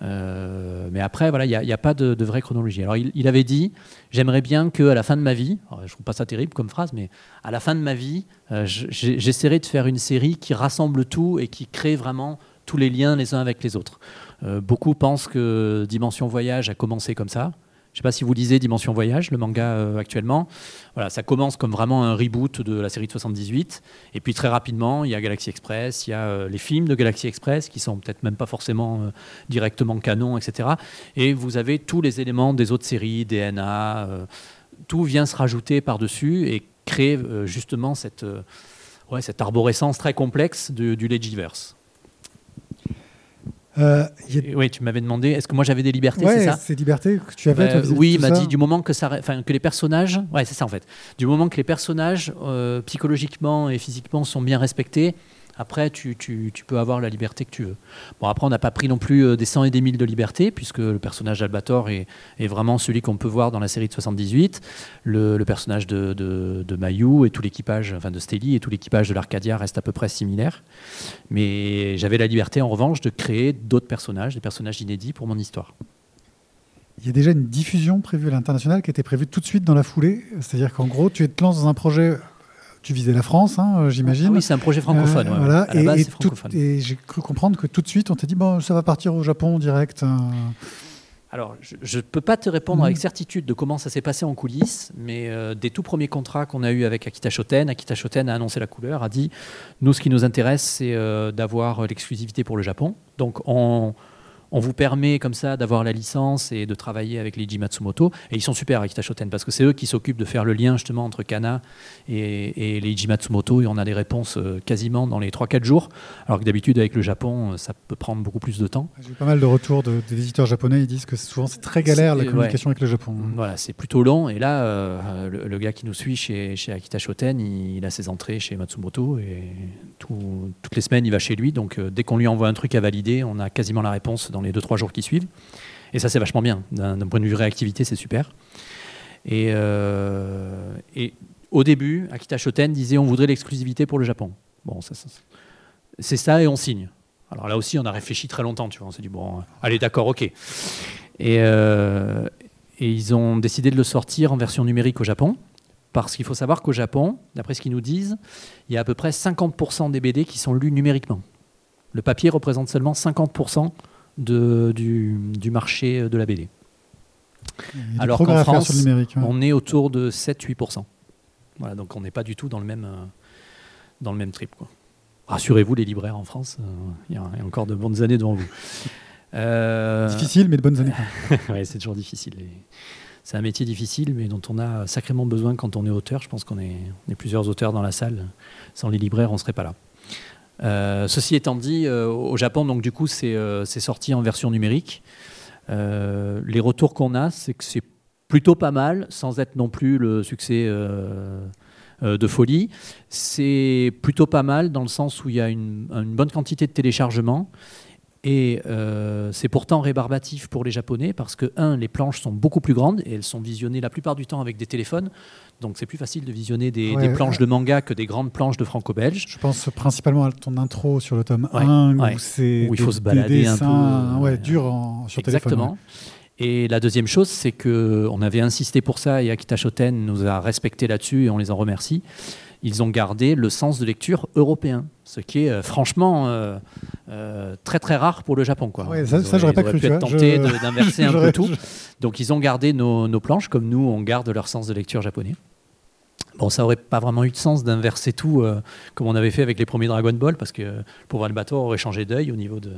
Euh, mais après, voilà, il n'y a, pas de, vraie chronologie. Alors, il, avait dit J'aimerais bien qu'à la fin de ma vie, je ne trouve pas ça terrible comme phrase, mais à la fin de ma vie, euh, j'essaierai de faire une série qui rassemble tout et qui crée vraiment tous les liens les uns avec les autres. beaucoup pensent que Dimension Voyage a commencé comme ça. Je ne sais pas si vous lisez Dimension Voyage, le manga euh, actuellement. Voilà, ça commence comme vraiment un reboot de la série de 78. Et puis très rapidement, il y a Galaxy Express, il y a euh, les films de Galaxy Express qui sont peut-être même pas forcément euh, directement canon, etc. Et vous avez tous les éléments des autres séries, DNA, tout vient se rajouter par-dessus et créer justement cette ouais, cette arborescence très complexe du, du Legiverse. Euh, a- Oui, tu m'avais demandé, est-ce que moi j'avais des libertés, Ouais, c'est ça c'est liberté que tu avais. Bah, toi, oui, il m'a dit du moment que ça, enfin que les personnages, ouais, c'est ça en fait. Du moment que les personnages euh, psychologiquement et physiquement sont bien respectés, après tu, peux avoir la liberté que tu veux. Bon, après on n'a pas pris non plus euh, des 100 et des 1000 de liberté puisque le personnage d'Albator est, vraiment celui qu'on peut voir dans la série de 78. Le, le personnage de Mayu et tout l'équipage, enfin de Steli et tout l'équipage de l'Arcadia reste à peu près similaire. Mais j'avais la liberté en revanche de créer d'autres personnages, des personnages inédits pour mon histoire. Il y a déjà une diffusion prévue à l'international qui était prévue tout de suite dans la foulée. C'est-à-dire qu'en gros, tu te lances dans un projet. Tu visais la France, hein, euh, j'imagine. Ah oui, c'est un projet francophone. Euh, ouais, ouais. voilà. À la et, base, et c'est tout- francophone. et j'ai cru comprendre que tout de suite, on t'a dit bon, ça va partir au Japon direct. euh. Alors, je ne peux pas te répondre avec certitude de comment ça s'est passé en coulisses, mais euh, des tout premiers contrats qu'on a eu avec Akita Shoten, Akita Shoten a annoncé la couleur, a dit nous, ce qui nous intéresse, c'est euh, d'avoir l'exclusivité pour le Japon. Donc, on, on vous permet comme ça d'avoir la licence et de travailler avec Leiji Matsumoto. Et ils sont super, Akita Shoten, parce que c'est eux qui s'occupent de faire le lien justement entre Kana et, et Leiji Matsumoto. Et on a des réponses euh, quasiment dans les 3-4 jours, alors que d'habitude, avec le Japon, euh, ça peut prendre beaucoup plus de temps. J'ai eu pas mal de retours de- des éditeurs japonais. Ils disent que souvent c'est très galère la communication avec le Japon. Voilà, c'est plutôt long. Et là, euh, le, le gars qui nous suit chez, chez Akita Shoten, il, il a ses entrées chez Matsumoto et tout- toutes les semaines, il va chez lui. Donc, euh, dès qu'on lui envoie un truc à valider, on a quasiment la réponse dans les 2-3 jours qui suivent. Et ça, c'est vachement bien. D'un point de vue réactivité, c'est super. Et, euh, et au début, Akita Shoten disait on voudrait l'exclusivité pour le Japon. Bon, c'est ça et on signe. Alors là aussi, on a réfléchi très longtemps, tu vois. On s'est dit, bon, allez, d'accord, ok. Euh, et ils ont décidé de le sortir en version numérique au Japon. Parce qu'il faut savoir qu'au Japon, d'après ce qu'ils nous disent, il y a à peu près 50% des BD qui sont lus numériquement. Le papier représente seulement 50% de, du, du marché de la BD. Alors qu'en France, numérique. ouais. On est autour de 7-8%. Voilà, donc on n'est pas du tout dans le même, euh, dans le même trip. Rassurez-vous, les libraires en France, euh, il y, a il y a encore de bonnes années devant vous. Euh, Difficile, mais de bonnes années. ouais, c'est toujours difficile. C'est un métier difficile, mais dont on a sacrément besoin quand on est auteur. Je pense qu'on est, on est plusieurs auteurs dans la salle. Sans les libraires, on ne serait pas là. Euh, ceci étant dit, euh, au Japon, donc du coup, c'est euh, sorti en version numérique. Les retours qu'on a, c'est que c'est plutôt pas mal, sans être non plus le succès de folie. C'est plutôt pas mal dans le sens où il y a une bonne quantité de téléchargements. Et euh, c'est pourtant rébarbatif pour les Japonais parce que, un, les planches sont beaucoup plus grandes et elles sont visionnées la plupart du temps avec des téléphones. Donc c'est plus facile de visionner des, Ouais, des planches de manga que des grandes planches de franco-belge. Je pense principalement à ton intro sur le tome Ouais, 1 ouais. où c'est Où il des- faut se balader un peu, ouais, euh, durs en- sur téléphone. Exactement. Et la deuxième chose, c'est que on avait insisté pour ça et Akita Shoten nous a respecté là-dessus et on les en remercie. Ils ont gardé le sens de lecture européen, ce qui est euh, franchement euh, euh, très très rare pour le Japon. Quoi. Ouais, ça- Ils ça, auraient- j'aurais pas ils auraient cru, pu être tentés Je- d'inverser un peu J'aurais- tout. Donc ils ont gardé nos, nos planches comme nous, on garde leur sens de lecture japonais. Bon, ça aurait pas vraiment eu de sens d'inverser tout comme on avait fait avec les premiers Dragon Ball, parce que le pauvre Albator aurait changé d'œil au niveau de.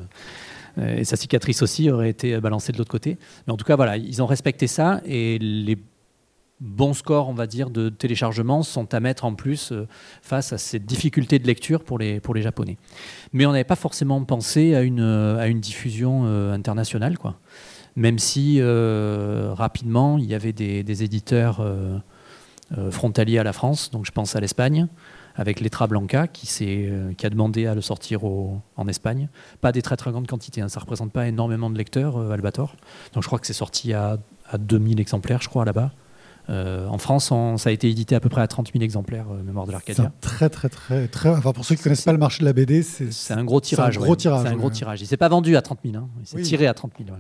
et sa cicatrice aussi aurait été balancée de l'autre côté. Mais en tout cas, voilà, ils ont respecté ça et les bons scores, on va dire, de téléchargement sont à mettre en plus euh, face à cette difficulté de lecture pour les, pour les Japonais. Mais on n'avait pas forcément pensé à une, à une diffusion euh, internationale, quoi. Même si euh, rapidement, il y avait des, des éditeurs frontaliers à la France, donc je pense à l'Espagne, avec Letra Blanca qui, qui a demandé à le sortir en Espagne. Pas des très très grandes quantités, hein, ça ne représente pas énormément de lecteurs, Albator. Donc je crois que c'est sorti à, à 2000 exemplaires, je crois, là-bas. Euh, en France, on- ça a été édité à peu près à 30 000 exemplaires, euh, Mémoire de C'est l'Arcadia. un très très très très. Enfin pour ceux qui connaissent pas le marché de la BD, c'est C'est un gros tirage. gros ouais. tirage, C'est un gros ouais. tirage. Il s'est pas vendu à 30 000. hein. Il s'est Oui. tiré à 30 000. ouais.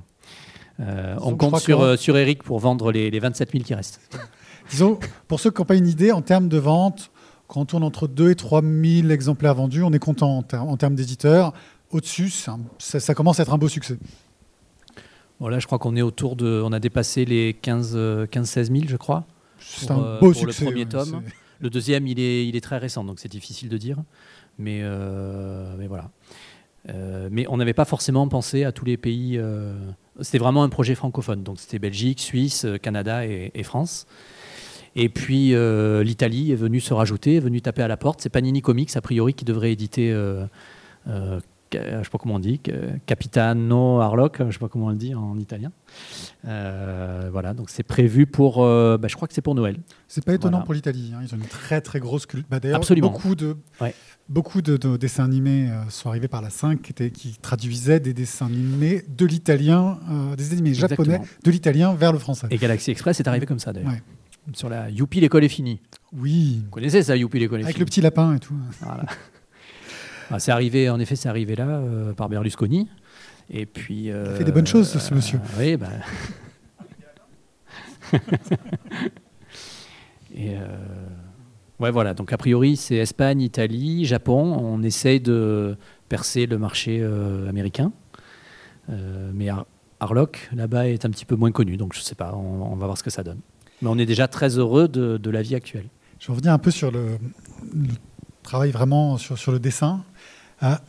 Euh, on compte sur, que- euh, sur Eric pour vendre les, les 27 000 qui restent. Disons, pour ceux qui n'ont pas une idée, en termes de vente, quand on tourne entre 2 et 3 000 exemplaires vendus, on est content en, ter- en termes d'éditeurs. Au-dessus, c'est un- ça, ça commence à être un beau succès. Voilà, je crois qu'on est autour de. On a dépassé les 15 euh, 15-16 000, je crois. C'est un euh, beau pour le succès. premier ouais, tome. Le deuxième, il est, il est très récent, donc c'est difficile de dire. Mais, euh, mais voilà. Euh, mais on n'avait pas forcément pensé à tous les pays. euh, C'était vraiment un projet francophone. Donc c'était Belgique, Suisse, euh, Canada et, et France. Et puis euh, l'Italie est venue se rajouter, est venue taper à la porte. C'est Panini Comics, a priori, qui devrait éditer, euh, euh, je sais pas comment on dit, Capitano Harlock, je sais pas comment on le dit en italien. Euh, voilà, donc c'est prévu pour, euh, bah, je crois que c'est pour Noël. C'est pas étonnant Voilà. pour l'Italie. hein. Ils ont une très très grosse culture. Bah, D'ailleurs, Absolument. beaucoup de Ouais. beaucoup de, de dessins animés euh, sont arrivés par la 5 qui, traduisaient des dessins animés de l'italien, euh, des animés japonais de l'italien vers le français. Et Galaxy Express est arrivé comme ça d'ailleurs. Ouais. Sur la Youpi, l'école est finie. Oui, Vous connaissez ça, Youpi, l'école est avec finie le petit lapin et tout. Voilà. Ah, c'est arrivé, en effet, c'est arrivé là euh, par Berlusconi. Et puis. euh, fait des bonnes choses, ce monsieur. oui, bah. Et euh, ouais, voilà. Donc a priori, c'est Espagne, Italie, Japon. On essaye de percer le marché euh, américain. Euh, mais Har- Harlock, là-bas, est un petit peu moins connu. Donc je sais pas. On, on va voir ce que ça donne. Mais on est déjà très heureux de, de la vie actuelle. Je revenir un peu sur le, le travail vraiment sur, sur le dessin. Ah,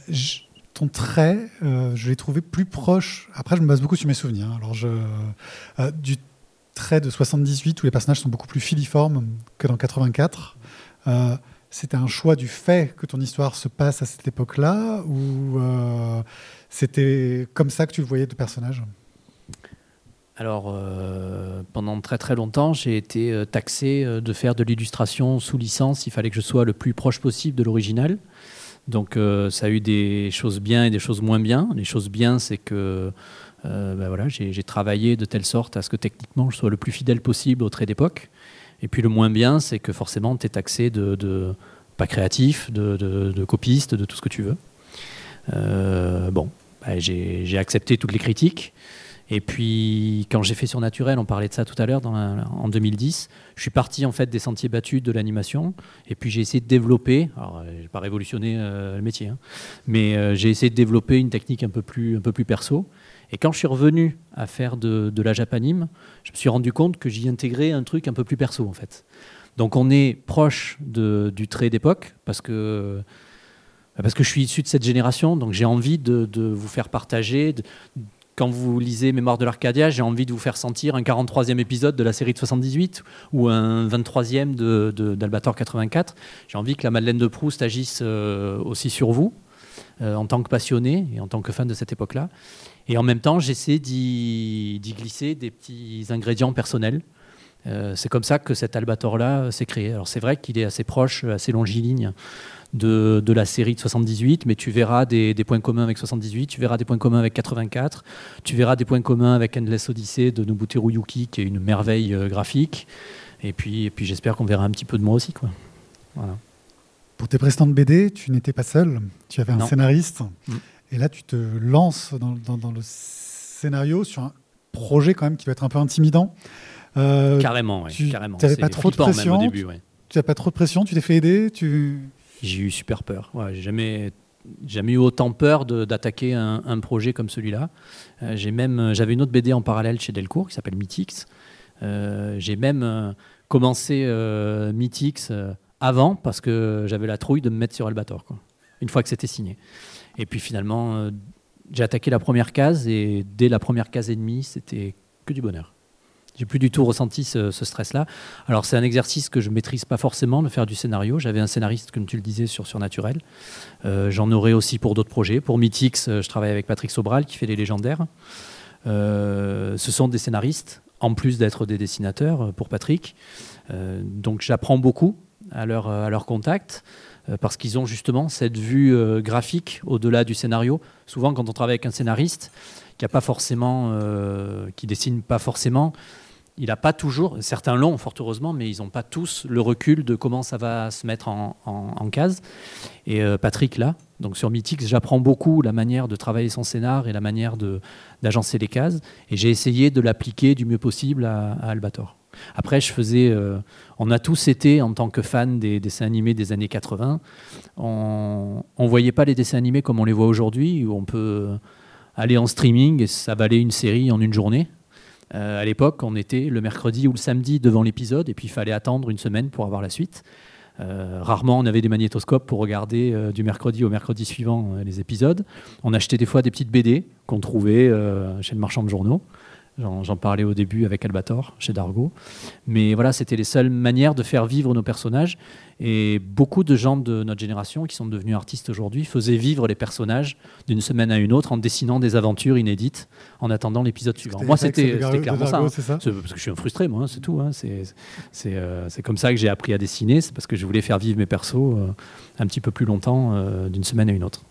ton trait, euh, je l'ai trouvé plus proche. Après, je me base beaucoup sur mes souvenirs. hein. Alors, euh, du trait de 78 où les personnages sont beaucoup plus filiformes que dans 84. Euh, c'était un choix du fait que ton histoire se passe à cette époque-là ou euh, c'était comme ça que tu le voyais de personnage? Alors, pendant très très longtemps, j'ai été taxé de faire de l'illustration sous licence. Il fallait que je sois le plus proche possible de l'original. Donc, euh, ça a eu des choses bien et des choses moins bien. Les choses bien, c'est que euh, ben voilà, j'ai travaillé de telle sorte à ce que techniquement je sois le plus fidèle possible au trait d'époque. Et puis le moins bien, c'est que forcément, tu es taxé de, pas créatif, de, copiste, de tout ce que tu veux. Euh, bon, ben, j'ai accepté toutes les critiques. Et puis, quand j'ai fait Surnaturel, on parlait de ça tout à l'heure, en 2010, je suis parti en fait des sentiers battus de l'animation. Et puis, j'ai essayé de développer, alors, je n'ai pas révolutionné euh, le métier, hein, mais euh, j'ai essayé de développer une technique un peu plus, un peu plus perso. Et quand je suis revenu à faire de, la japanime, je me suis rendu compte que j'y intégrais un truc un peu plus perso, en fait. Donc, on est proche du trait d'époque, parce que parce que je suis issu de cette génération, donc j'ai envie de, vous faire partager. Quand vous lisez Mémoire de l'Arcadia, j'ai envie de vous faire sentir un 43e épisode de la série de 78 ou un 23e de, de- d'Albator 84. J'ai envie que la Madeleine de Proust agisse euh, aussi sur vous, euh, en tant que passionné et en tant que fan de cette époque-là. Et en même temps, j'essaie d'y, glisser des petits ingrédients personnels. Euh, c'est comme ça que cet Albator-là s'est créé. Alors c'est vrai qu'il est assez proche, assez longiligne de, de la série de 78, mais tu verras des, des points communs avec 78, tu verras des points communs avec 84, tu verras des points communs avec Endless Odyssey de Nobuteru Yuki, qui est une merveille euh, graphique. Et puis, et puis j'espère qu'on verra un petit peu de moi aussi. Quoi. Voilà. Pour tes précédentes BD, tu n'étais pas seul, tu avais un Non. scénariste. Mm. Et là, tu te lances dans, dans- dans le scénario sur un projet quand même qui va être un peu intimidant. Euh, carrément, ouais, tu- C'est pas trop de pression, au début. ouais. tu n'as pas trop de pression, tu t'es fait aider, tu... J'ai eu super peur. Ouais, j'ai jamais, eu autant peur d'attaquer un, projet comme celui-là. Euh, j'ai même, j'avais une autre BD en parallèle chez Delcourt qui s'appelle Mythix. Euh, j'ai même euh, commencé euh, euh, avant parce que j'avais la trouille de me mettre sur Albator. Une fois que c'était signé. Et puis finalement, euh, j'ai attaqué la première case et dès la première case et demie, c'était que du bonheur. J'ai plus du tout ressenti ce, stress-là. Alors c'est un exercice que je maîtrise pas forcément de faire du scénario. J'avais un scénariste, comme tu le disais, sur Surnaturel. Euh, J'en aurai aussi pour d'autres projets. Pour Mythix, euh, je travaille avec Patrick Sobral qui fait les légendaires. Euh, ce sont des scénaristes, en plus d'être des dessinateurs pour Patrick. Donc j'apprends beaucoup à leur, contact parce qu'ils ont justement cette vue graphique au-delà du scénario. Souvent, quand on travaille avec un scénariste qui a pas forcément, qui dessine pas forcément, il n'a pas toujours, certains l'ont fort heureusement, mais ils n'ont pas tous le recul de comment ça va se mettre en, case. Et euh, Patrick là, donc sur Mythix, j'apprends beaucoup la manière de travailler son scénar et la manière d'agencer les cases. Et j'ai essayé de l'appliquer du mieux possible à, Albator. Après, je faisais. euh, on a tous été, en tant que fans des dessins animés des années 80, on ne voyait pas les dessins animés comme on les voit aujourd'hui, où on peut aller en streaming et ça valait une série en une journée. Euh, à l'époque, on était le mercredi ou le samedi devant l'épisode et puis il fallait attendre une semaine pour avoir la suite. Euh, rarement on avait des magnétoscopes pour regarder euh, du mercredi au mercredi suivant les épisodes. On achetait des fois des petites BD qu'on trouvait chez le marchand de journaux. J'en parlais au début avec Albator, chez Dargo. Mais voilà, c'était les seules manières de faire vivre nos personnages. Et beaucoup de gens de notre génération qui sont devenus artistes aujourd'hui faisaient vivre les personnages d'une semaine à une autre en dessinant des aventures inédites en attendant l'épisode suivant. Moi, c'était clairement ça. Hein. ça? Parce que je suis un frustré, moi, hein, c'est tout. Hein. Euh, c'est comme ça que j'ai appris à dessiner. C'est parce que je voulais faire vivre mes persos euh, un petit peu plus longtemps euh, d'une semaine à une autre.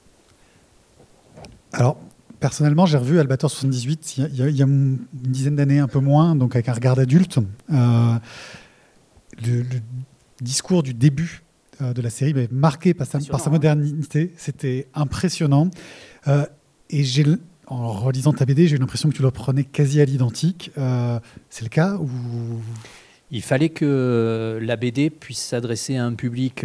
Alors, Personnellement, j'ai revu Albator 78 il y a, une dizaine d'années, un peu moins, donc avec un regard d'adulte. Euh, le, discours du début euh, de la série m'avait marqué par sa, hein. modernité. C'était impressionnant. Euh, et j'ai, en relisant ta BD, j'ai eu l'impression que tu le prenais quasi à l'identique. c'est le cas ou... Il fallait que la BD puisse s'adresser à un public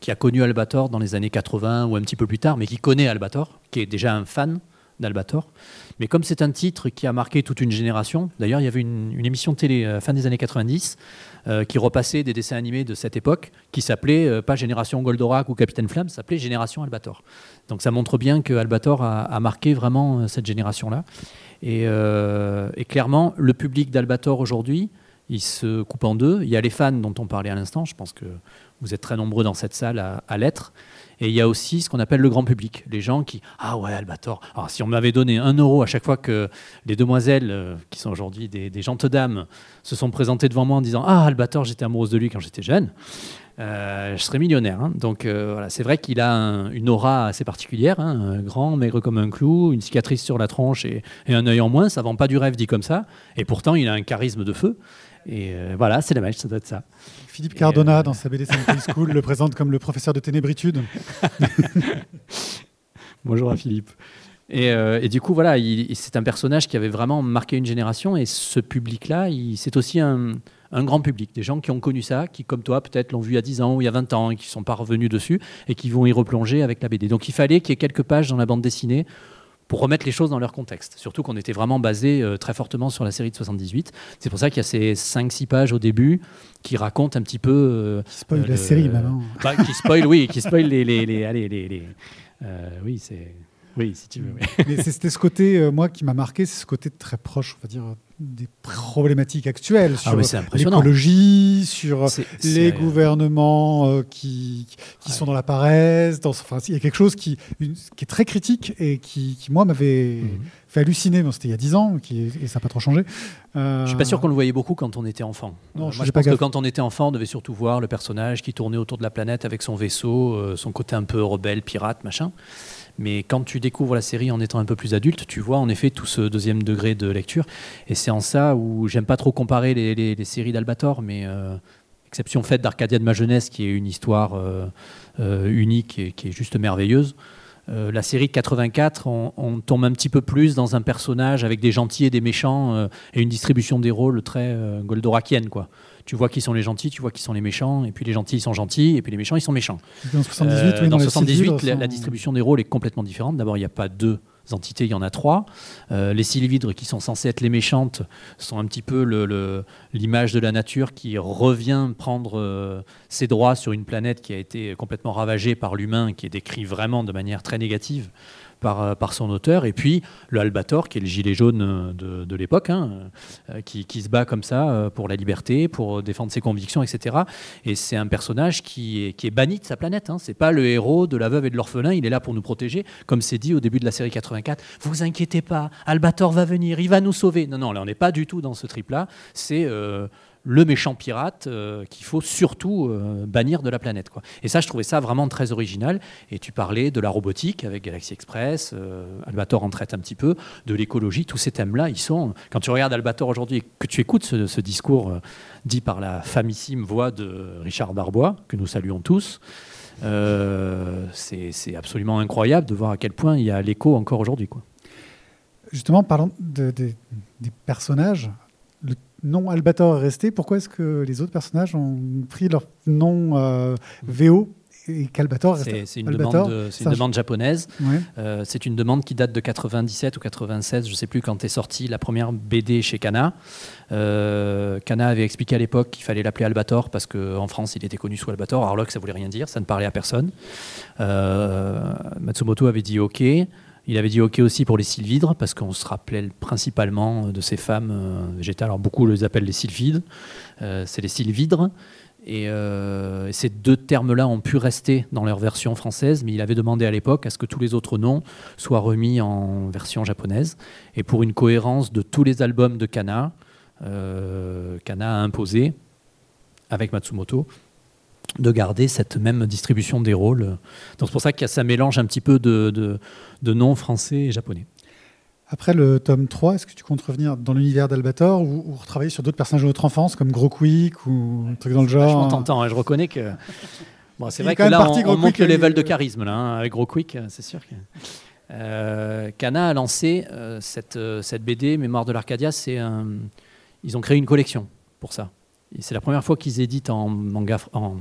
qui a connu Albator dans les années 80 ou un petit peu plus tard, mais qui connaît Albator, qui est déjà un fan d'Albator. Mais comme c'est un titre qui a marqué toute une génération, d'ailleurs il y avait une, émission de télé la fin des années 90 euh, qui repassait des dessins animés de cette époque, qui s'appelait euh, pas Génération Goldorak ou Capitaine Flamme, s'appelait Génération Albator. Donc ça montre bien que Albator a, marqué vraiment euh, cette génération-là. Et, clairement, le public d'Albator aujourd'hui, il se coupe en deux. Il y a les fans dont on parlait à l'instant, je pense que vous êtes très nombreux dans cette salle à, l'être. Et il y a aussi ce qu'on appelle le grand public, les gens qui ah ouais Albator. Alors si on m'avait donné un euro à chaque fois que les demoiselles, euh, qui sont aujourd'hui des, des gentes dames, se sont présentées devant moi en disant ah Albator, j'étais amoureuse de lui quand j'étais jeune, euh, je serais millionnaire. Hein. Donc euh, voilà, c'est vrai qu'il a une aura assez particulière, hein. grand, maigre comme un clou, une cicatrice sur la tronche et, et un œil en moins. Ça vend pas du rêve dit comme ça. Et pourtant, il a un charisme de feu. Et voilà, c'est la mèche, ça doit être ça. Philippe Cardona, euh, dans sa BD Sanitary School, le présente comme le professeur de ténébritude. Bonjour à Philippe. Et, euh, du coup, voilà, c'est un personnage qui avait vraiment marqué une génération. Et ce public-là, c'est aussi un, grand public. Des gens qui ont connu ça, qui, comme toi, peut-être l'ont vu il y a 10 ans ou il y a 20 ans, et qui ne sont pas revenus dessus, et qui vont y replonger avec la BD. Donc il fallait qu'il y ait quelques pages dans la bande dessinée pour remettre les choses dans leur contexte. Surtout qu'on était vraiment basé euh, très fortement sur la série de 78. C'est pour ça qu'il y a ces 5-6 pages au début qui racontent un petit peu. Euh, qui spoil la série maintenant. Bah, qui spoil, oui, qui spoil les. les, les, allez, les, les oui, c'est. Oui, si tu veux. Mais c'était ce côté, moi, qui m'a marqué, c'est ce côté très proche, on va dire, des problématiques actuelles ah sur l'écologie, sur les gouvernements euh, qui, qui sont dans la paresse. Dans, enfin, il y a quelque chose qui, qui est très critique et qui, qui moi, m'avait mhm. fait halluciner. Bon, C'était il y a 10 ans qui, et ça n'a pas trop changé. Euh... Je suis pas sûr qu'on le voyait beaucoup quand on était enfant. Non, euh, je, moi, je pense que quand on était enfant, on devait surtout voir le personnage qui tournait autour de la planète avec son vaisseau, euh, son côté un peu rebelle, pirate, machin. Mais quand tu découvres la série en étant un peu plus adulte, tu vois en effet tout ce deuxième degré de lecture. Et c'est en ça où j'aime pas trop comparer les, séries d'Albator, mais euh, exception faite d'Arcadia de ma jeunesse, qui est une histoire euh, euh, unique et qui est juste merveilleuse. la série de 84, on, tombe un petit peu plus dans un personnage avec des gentils et des méchants et une distribution des rôles très goldorakienne, quoi tu vois qui sont les gentils, tu vois qui sont les méchants, et puis les gentils ils sont gentils, et puis les méchants ils sont méchants. Dans 78, dans 78 la, distribution des rôles est complètement différente. D'abord, il n'y a pas deux entités, il y en a trois. Euh, les sylvidres qui sont censées être les méchantes sont un petit peu l'image de la nature qui revient prendre euh, ses droits sur une planète qui a été complètement ravagée par l'humain, qui est décrit vraiment de manière très négative par, euh, par son auteur. Et puis le Albator, qui est le gilet jaune de, de l'époque, hein, euh, qui, qui, se bat comme ça euh, pour la liberté, pour défendre ses convictions, etc. Et c'est un personnage qui est, qui est banni de sa planète. Hein. C'est pas le héros de la veuve et de l'orphelin. Il est là pour nous protéger, comme c'est dit au début de la série 84. Vous inquiétez pas, Albator va venir, il va nous sauver. Non, non, là on n'est pas du tout dans ce trip-là. C'est le méchant pirate euh, qu'il faut surtout euh, bannir de la planète. Quoi. Et ça, je trouvais ça vraiment très original. Et tu parlais de la robotique avec Galaxy Express, euh, Albator en traite un petit peu, de l'écologie, tous ces thèmes-là, ils sont. Quand tu regardes Albator aujourd'hui et que tu écoutes ce, discours dit par la famissime voix de Richard Darbois, que nous saluons tous, c'est absolument incroyable de voir à quel point il y a l'écho encore aujourd'hui. Justement, parlant des personnages, nom Albator est resté, pourquoi est-ce que les autres personnages ont pris leur nom euh, VO et qu'Albator C'est une, demande, une demande japonaise. Euh, c'est une demande qui date de 97 ou 96, je ne sais plus quand est sortie la première BD chez Kana. Euh, Kana avait expliqué à l'époque qu'il fallait l'appeler Albator parce qu'en France il était connu sous Albator. Là, ça voulait rien dire, ça ne parlait à personne. Matsumoto avait dit OK. Il avait dit OK aussi pour les sylvidres, parce qu'on se rappelait principalement de ces femmes euh, végétales. Alors beaucoup les appellent les sylphides, euh, c'est les sylvidres. Et euh, ces deux termes-là ont pu rester dans leur version française, mais il avait demandé à l'époque à ce que tous les autres noms soient remis en version japonaise. Et pour une cohérence de tous les albums de Kana, Kana a imposé, avec Matsumoto, de garder cette même distribution des rôles. Donc c'est pour ça qu'il y a ça mélange un petit peu de, de, noms français et japonais. Après le tome 3, est-ce que tu comptes revenir dans l'univers d'Albator ou, ou retravailler sur d'autres personnages de notre enfance comme Gros Quick ou un truc dans le genre Je t'entends, hein, je reconnais que. Bon, c'est vrai que là, on, monte le level de charisme là, hein, avec Gros Quick, c'est sûr que. Euh, Kana a lancé euh, cette, euh, cette, BD, Mémoire de l'Arcadia. C'est Ils ont créé une collection pour ça. C'est la première fois qu'ils éditent en, manga, en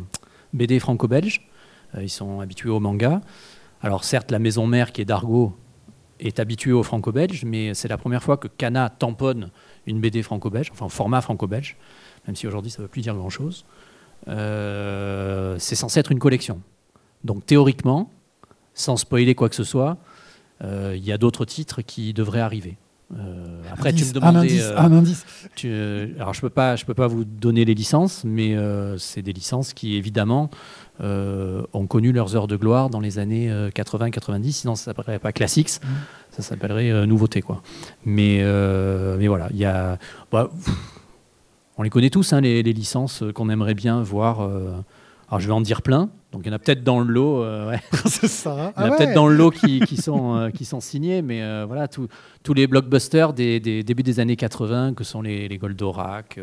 BD franco-belge. Euh, ils sont habitués au manga. Alors certes, la maison mère qui est d'Argo est habituée au franco-belge, mais c'est la première fois que Kana tamponne une BD franco-belge, enfin format franco-belge, même si aujourd'hui ça ne veut plus dire grand-chose. Euh, c'est censé être une collection. Donc théoriquement, sans spoiler quoi que ce soit, euh, il y a d'autres titres qui devraient arriver. Euh, après, tu me demandais. Euh, un indice. alors, je peux pas, je peux pas vous donner les licences, mais euh, c'est des licences qui évidemment ont connu leurs heures de gloire dans les années 80-90. Sinon, ça s'appellerait pas classics, mm. ça s'appellerait nouveauté, quoi. Mais, mais voilà, il y a. Bah, on les connaît tous, hein, les, les, licences qu'on aimerait bien voir. alors, je vais en dire plein. Donc il y en a peut-être dans le lot, euh, ouais. ça. Il y en a ah peut-être dans le lot qui, qui sont, euh, qui sont signés, mais euh, voilà, tous les blockbusters des, des, débuts des années 80, que sont les, les Goldorak,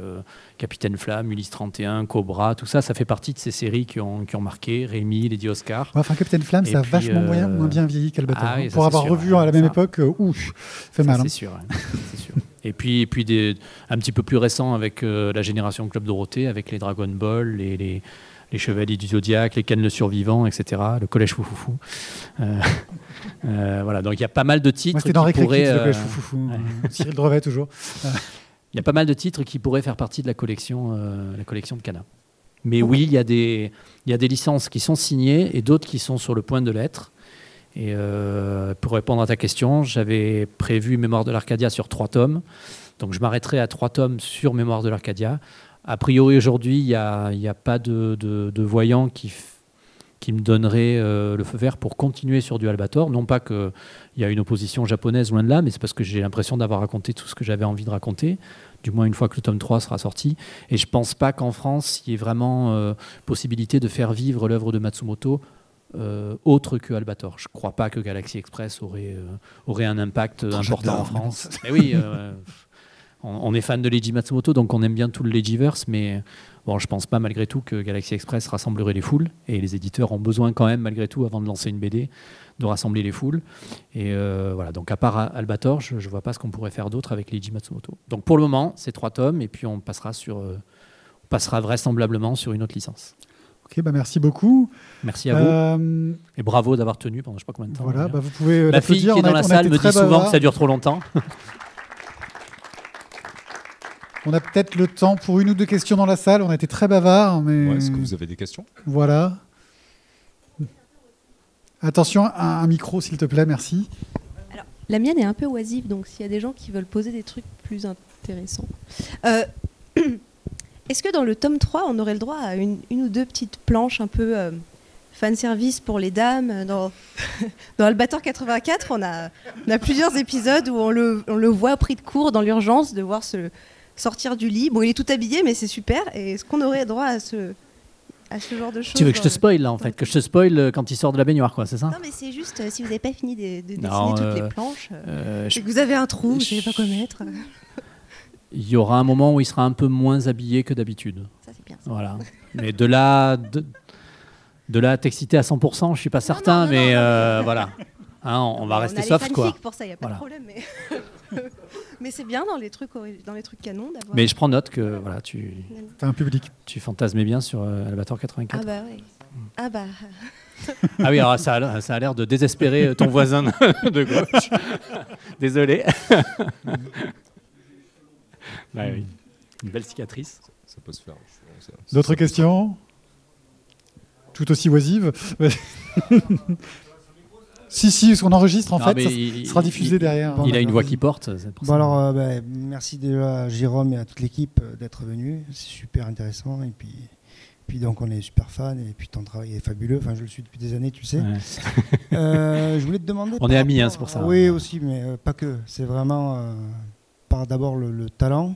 Capitaine Flamme, Ulysse 31, Cobra, tout ça, ça fait partie de ces séries qui ont, qui ont marqué, Rémi, Lady Oscar. enfin, Capitaine Flamme, ça a vachement moyen, moins bien vieilli qu'Albator. Ah, hein. Pour avoir revu à la même époque, ouf, fait mal. Hein. C'est sûr, sûr. Et puis, et puis des, un petit peu plus récent avec la génération Club Dorothée, avec les Dragon Ball, les les Chevaliers du Zodiaque, les Ken le Survivant, etc., le Collège Foufoufou. Euh, euh, voilà, donc il y a pas mal de titres qui pourraient... le Collège Foufoufou, Cyril Drevet toujours. Il y a pas mal de titres qui pourraient faire partie de la collection, euh, la collection de Cana. Mais oui, il y, a des, il y a des licences qui sont signées et d'autres qui sont sur le point de l'être. Et pour répondre à ta question, j'avais prévu Mémoire de l'Arcadia sur trois tomes. Donc je m'arrêterai à trois tomes sur Mémoire de l'Arcadia. A priori, aujourd'hui, il n'y a, a, pas de, de, voyant qui, qui me donnerait euh, le feu vert pour continuer sur du Albator. Non pas qu'il y a une opposition japonaise loin de là, mais c'est parce que j'ai l'impression d'avoir raconté tout ce que j'avais envie de raconter, du moins une fois que le tome 3 sera sorti. Et je ne pense pas qu'en France, il y ait vraiment euh, possibilité de faire vivre l'œuvre de Matsumoto euh, autre que Albator. Je ne crois pas que Galaxy Express aurait, aurait un impact important en France. Mais oui, on, est fan de Leiji Matsumoto, donc on aime bien tout le Leijiverse, mais bon, je pense pas malgré tout que Galaxy Express rassemblerait les foules. Et les éditeurs ont besoin quand même, malgré tout, avant de lancer une BD, de rassembler les foules. Et euh, voilà, donc à part Albator, je, ne vois pas ce qu'on pourrait faire d'autre avec Leiji Matsumoto. Donc pour le moment, c'est trois tomes, et puis on passera sur, euh, on passera vraisemblablement sur une autre licence. Ok, bah merci beaucoup. Merci à vous. Euh, et bravo d'avoir tenu pendant je sais pas combien de temps. Voilà, bah vous pouvez. Ma fille qui est dans la salle me dit souvent que ça dure trop longtemps. On a peut-être le temps pour une ou deux questions dans la salle. On a été très bavard. Mais... Est-ce que vous avez des questions? Voilà. Attention, un, un micro, s'il te plaît, merci. Alors, la mienne est un peu oisive, donc s'il y a des gens qui veulent poser des trucs plus intéressants. Euh, est-ce que dans le tome 3, on aurait le droit à une, ou deux petites planches un peu euh, fan service pour les dames? Dans, dans Albator 84, on a, on a plusieurs épisodes où on le, on le voit pris de court dans l'urgence de voir ce, sortir du lit. Bon, il est tout habillé, mais c'est super. Et est-ce qu'on aurait droit à ce, à ce genre de choses Tu veux que je te spoil là en fait, que je te spoil euh, quand il sort de la baignoire, quoi, c'est ça? Non, mais c'est juste euh, si vous n'avez pas fini de, dessiner toutes les euh, planches, et que vous avez un trou, je ne sais pas quoi mettre. Il y aura un moment où il sera un peu moins habillé que d'habitude. Ça, c'est bien. Voilà. mais de là, de, de là, t'exciter à 100%, je suis pas certain, mais voilà. Hein, on, va rester soft, quoi. pour ça, il n'y a pas de problème. Mais... Mais c'est bien dans les trucs, dans les trucs canons d'avoir. Mais je prends note que voilà, tu. As un public. Tu fantasmais bien sur euh, Albator 84. Ah bah oui. Ah bah. ah oui, alors ça a, ça a l'air de désespérer ton voisin de gauche. Désolé. bah oui. Une belle cicatrice. Ça peut se faire. D'autres questions? Tout aussi oisives? Si, si, parce qu'on enregistre en Non, fait, ça il- sera diffusé il- derrière. Bon, il a une d'accord, voix qui porte. Bon alors, euh, ben, merci déjà à Jérôme et à toute l'équipe euh, d'être venus. C'est super intéressant. Et puis, puis donc on est super fans. Et puis ton travail est fabuleux. Enfin, je le suis depuis des années, tu sais. Ouais. Euh, je voulais te demander. On est amis, hein, c'est pour ça. Oui, aussi, mais euh, pas que. C'est vraiment euh, par d'abord le, le talent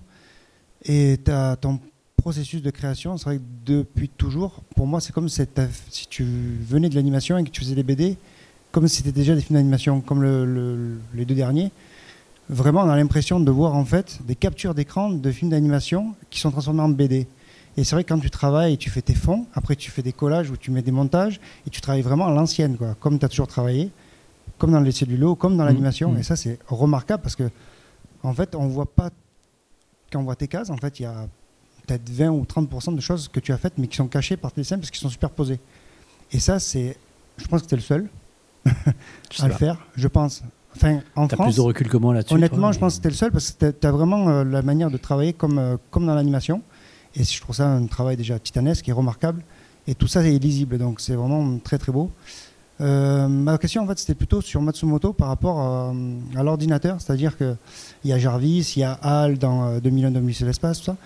et ta- ton processus de création. C'est vrai que depuis toujours, pour moi, c'est comme si tu venais de l'animation et que tu faisais des BD, comme si c'était déjà des films d'animation, comme le- le- les deux derniers. Vraiment, on a l'impression de voir en fait des captures d'écran de films d'animation qui sont transformés en BD. Et c'est vrai que quand tu travailles tu fais tes fonds, après tu fais des collages où tu mets des montages et tu travailles vraiment à l'ancienne, quoi, comme tu as toujours travaillé, comme dans les cellulos, comme dans Mhm. l'animation. Mhm. Et ça, c'est remarquable parce que, en fait, on voit pas, quand on voit tes cases, en fait, il y a peut-être 20 ou 30% de choses que tu as faites mais qui sont cachées par tes dessins parce qu'ils sont superposés. Et ça, c'est, je pense que tu es le seul à le faire, je pense. Enfin, en T'as France, plus de recul que moi là-dessus. Honnêtement, toi, je pense que c'était le seul parce que tu as vraiment euh, la manière de travailler comme, euh, comme dans l'animation. Et je trouve ça un travail déjà titanesque et remarquable. Et tout ça est lisible, donc c'est vraiment très très beau. Euh, ma question en fait c'était plutôt sur Matsumoto par rapport à l'ordinateur, c'est-à-dire qu'il y a Jarvis, il y a HAL dans euh, 2001 2006 l'espace, tout ça.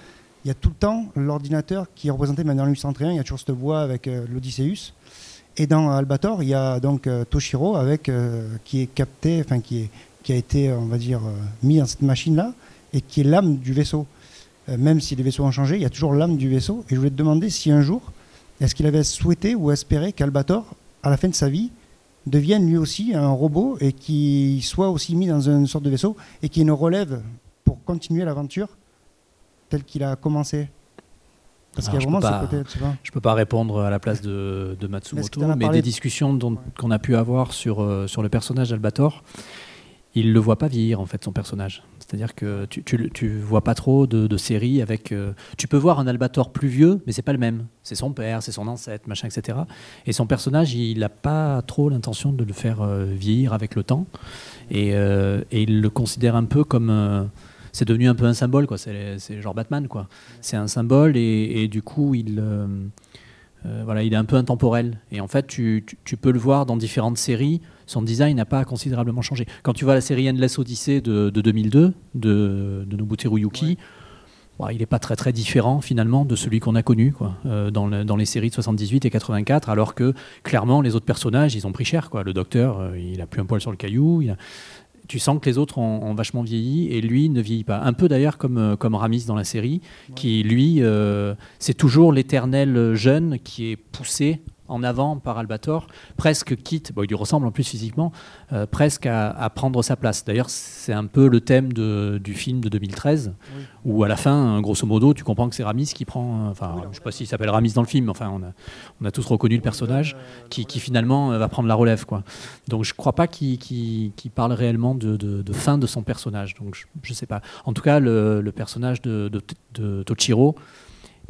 Il y a tout le temps l'ordinateur qui est représenté même dans le 831, il y a toujours cette voix avec euh, l'Odysseus. Et dans Albator, il y a donc euh, Toshiro euh, qui est capté, enfin qui a été, on va dire, euh, mis dans cette machine-là et qui est l'âme du vaisseau. Même si les vaisseaux ont changé, il y a toujours l'âme du vaisseau. Et je voulais te demander si un jour, est-ce qu'il avait souhaité ou espéré qu'Albator, à la fin de sa vie, devienne lui aussi un robot et qu'il soit aussi mis dans une sorte de vaisseau et qu'il une relève pour continuer l'aventure telle qu'il a commencé? Parce qu'il y a vraiment ce pas- côté, tu vois. Je peux pas répondre à la place de, de Matsumoto, mais des discussions qu'on a pu avoir sur, euh, sur le personnage d'Albator, il le voit pas vieillir en fait son personnage. C'est-à-dire que tu, tu, vois pas trop de, de séries avec. euh, tu peux voir un Albator plus vieux, mais c'est pas le même. C'est son père, c'est son ancêtre, machin, etc. Et son personnage, il n'a pas trop l'intention de le faire euh, vieillir avec le temps, et, et il le considère un peu comme. C'est devenu un peu un symbole, quoi. C'est genre Batman, quoi. C'est un symbole, et, et du coup, il. euh, euh, voilà, il est un peu intemporel. Et en fait, tu, tu- tu peux le voir dans différentes séries. Son design n'a pas considérablement changé. Quand tu vois la série Endless Odyssey de, de 2002 de, de Nobuteru Yuki, bon, il n'est pas très très différent finalement de celui qu'on a connu quoi, euh, dans, le- dans les séries de 78 et 84, alors que clairement les autres personnages, ils ont pris cher. Quoi. Le docteur, euh, il a plus un poil sur le caillou. il a- Tu sens que les autres ont, ont vachement vieilli et lui ne vieillit pas. Un peu d'ailleurs comme, euh, comme Ramis dans la série, qui lui, euh, c'est toujours l'éternel jeune qui est poussé en avant par Albator, presque quitte, bon, il lui ressemble en plus physiquement, euh, presque à, à prendre sa place. D'ailleurs, c'est un peu le thème de- du film de 2013, où à la fin, grosso modo, tu comprends que c'est Ramis qui prend, euh, enfin, je sais pas s'il s'appelle Ramis dans le film, enfin, on a, on a tous reconnu le personnage, qui, qui finalement euh, va prendre la relève. Quoi. Donc je crois pas qu'il parle réellement de, de- de fin de son personnage. Donc je, je sais pas. En tout cas, le, le personnage de, Toshiro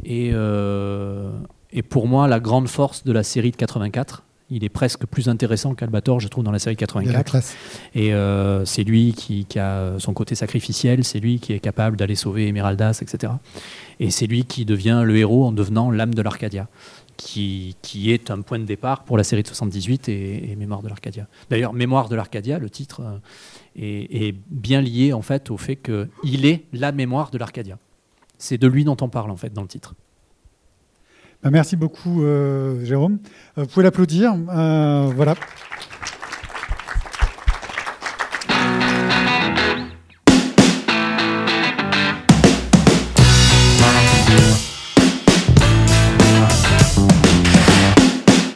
est, euh, est pour moi la grande force de la série de 84. Il est presque plus intéressant qu'Albator, je trouve, dans la série Il y a la 84. classe. Et euh, c'est lui qui, qui a son côté sacrificiel, c'est lui qui est capable d'aller sauver Emeraldas, etc. Et c'est lui qui devient le héros en devenant l'âme de l'Arcadia, qui, qui est un point de départ pour la série de 78 et, et Mémoire de l'Arcadia. D'ailleurs, Mémoire de l'Arcadia, le titre, euh, est, est bien lié en fait au fait qu'il est la mémoire de l'Arcadia. C'est de lui dont on parle en fait dans le titre. Bah, merci beaucoup, euh, Jérôme. Euh, vous pouvez l'applaudir. Euh, voilà.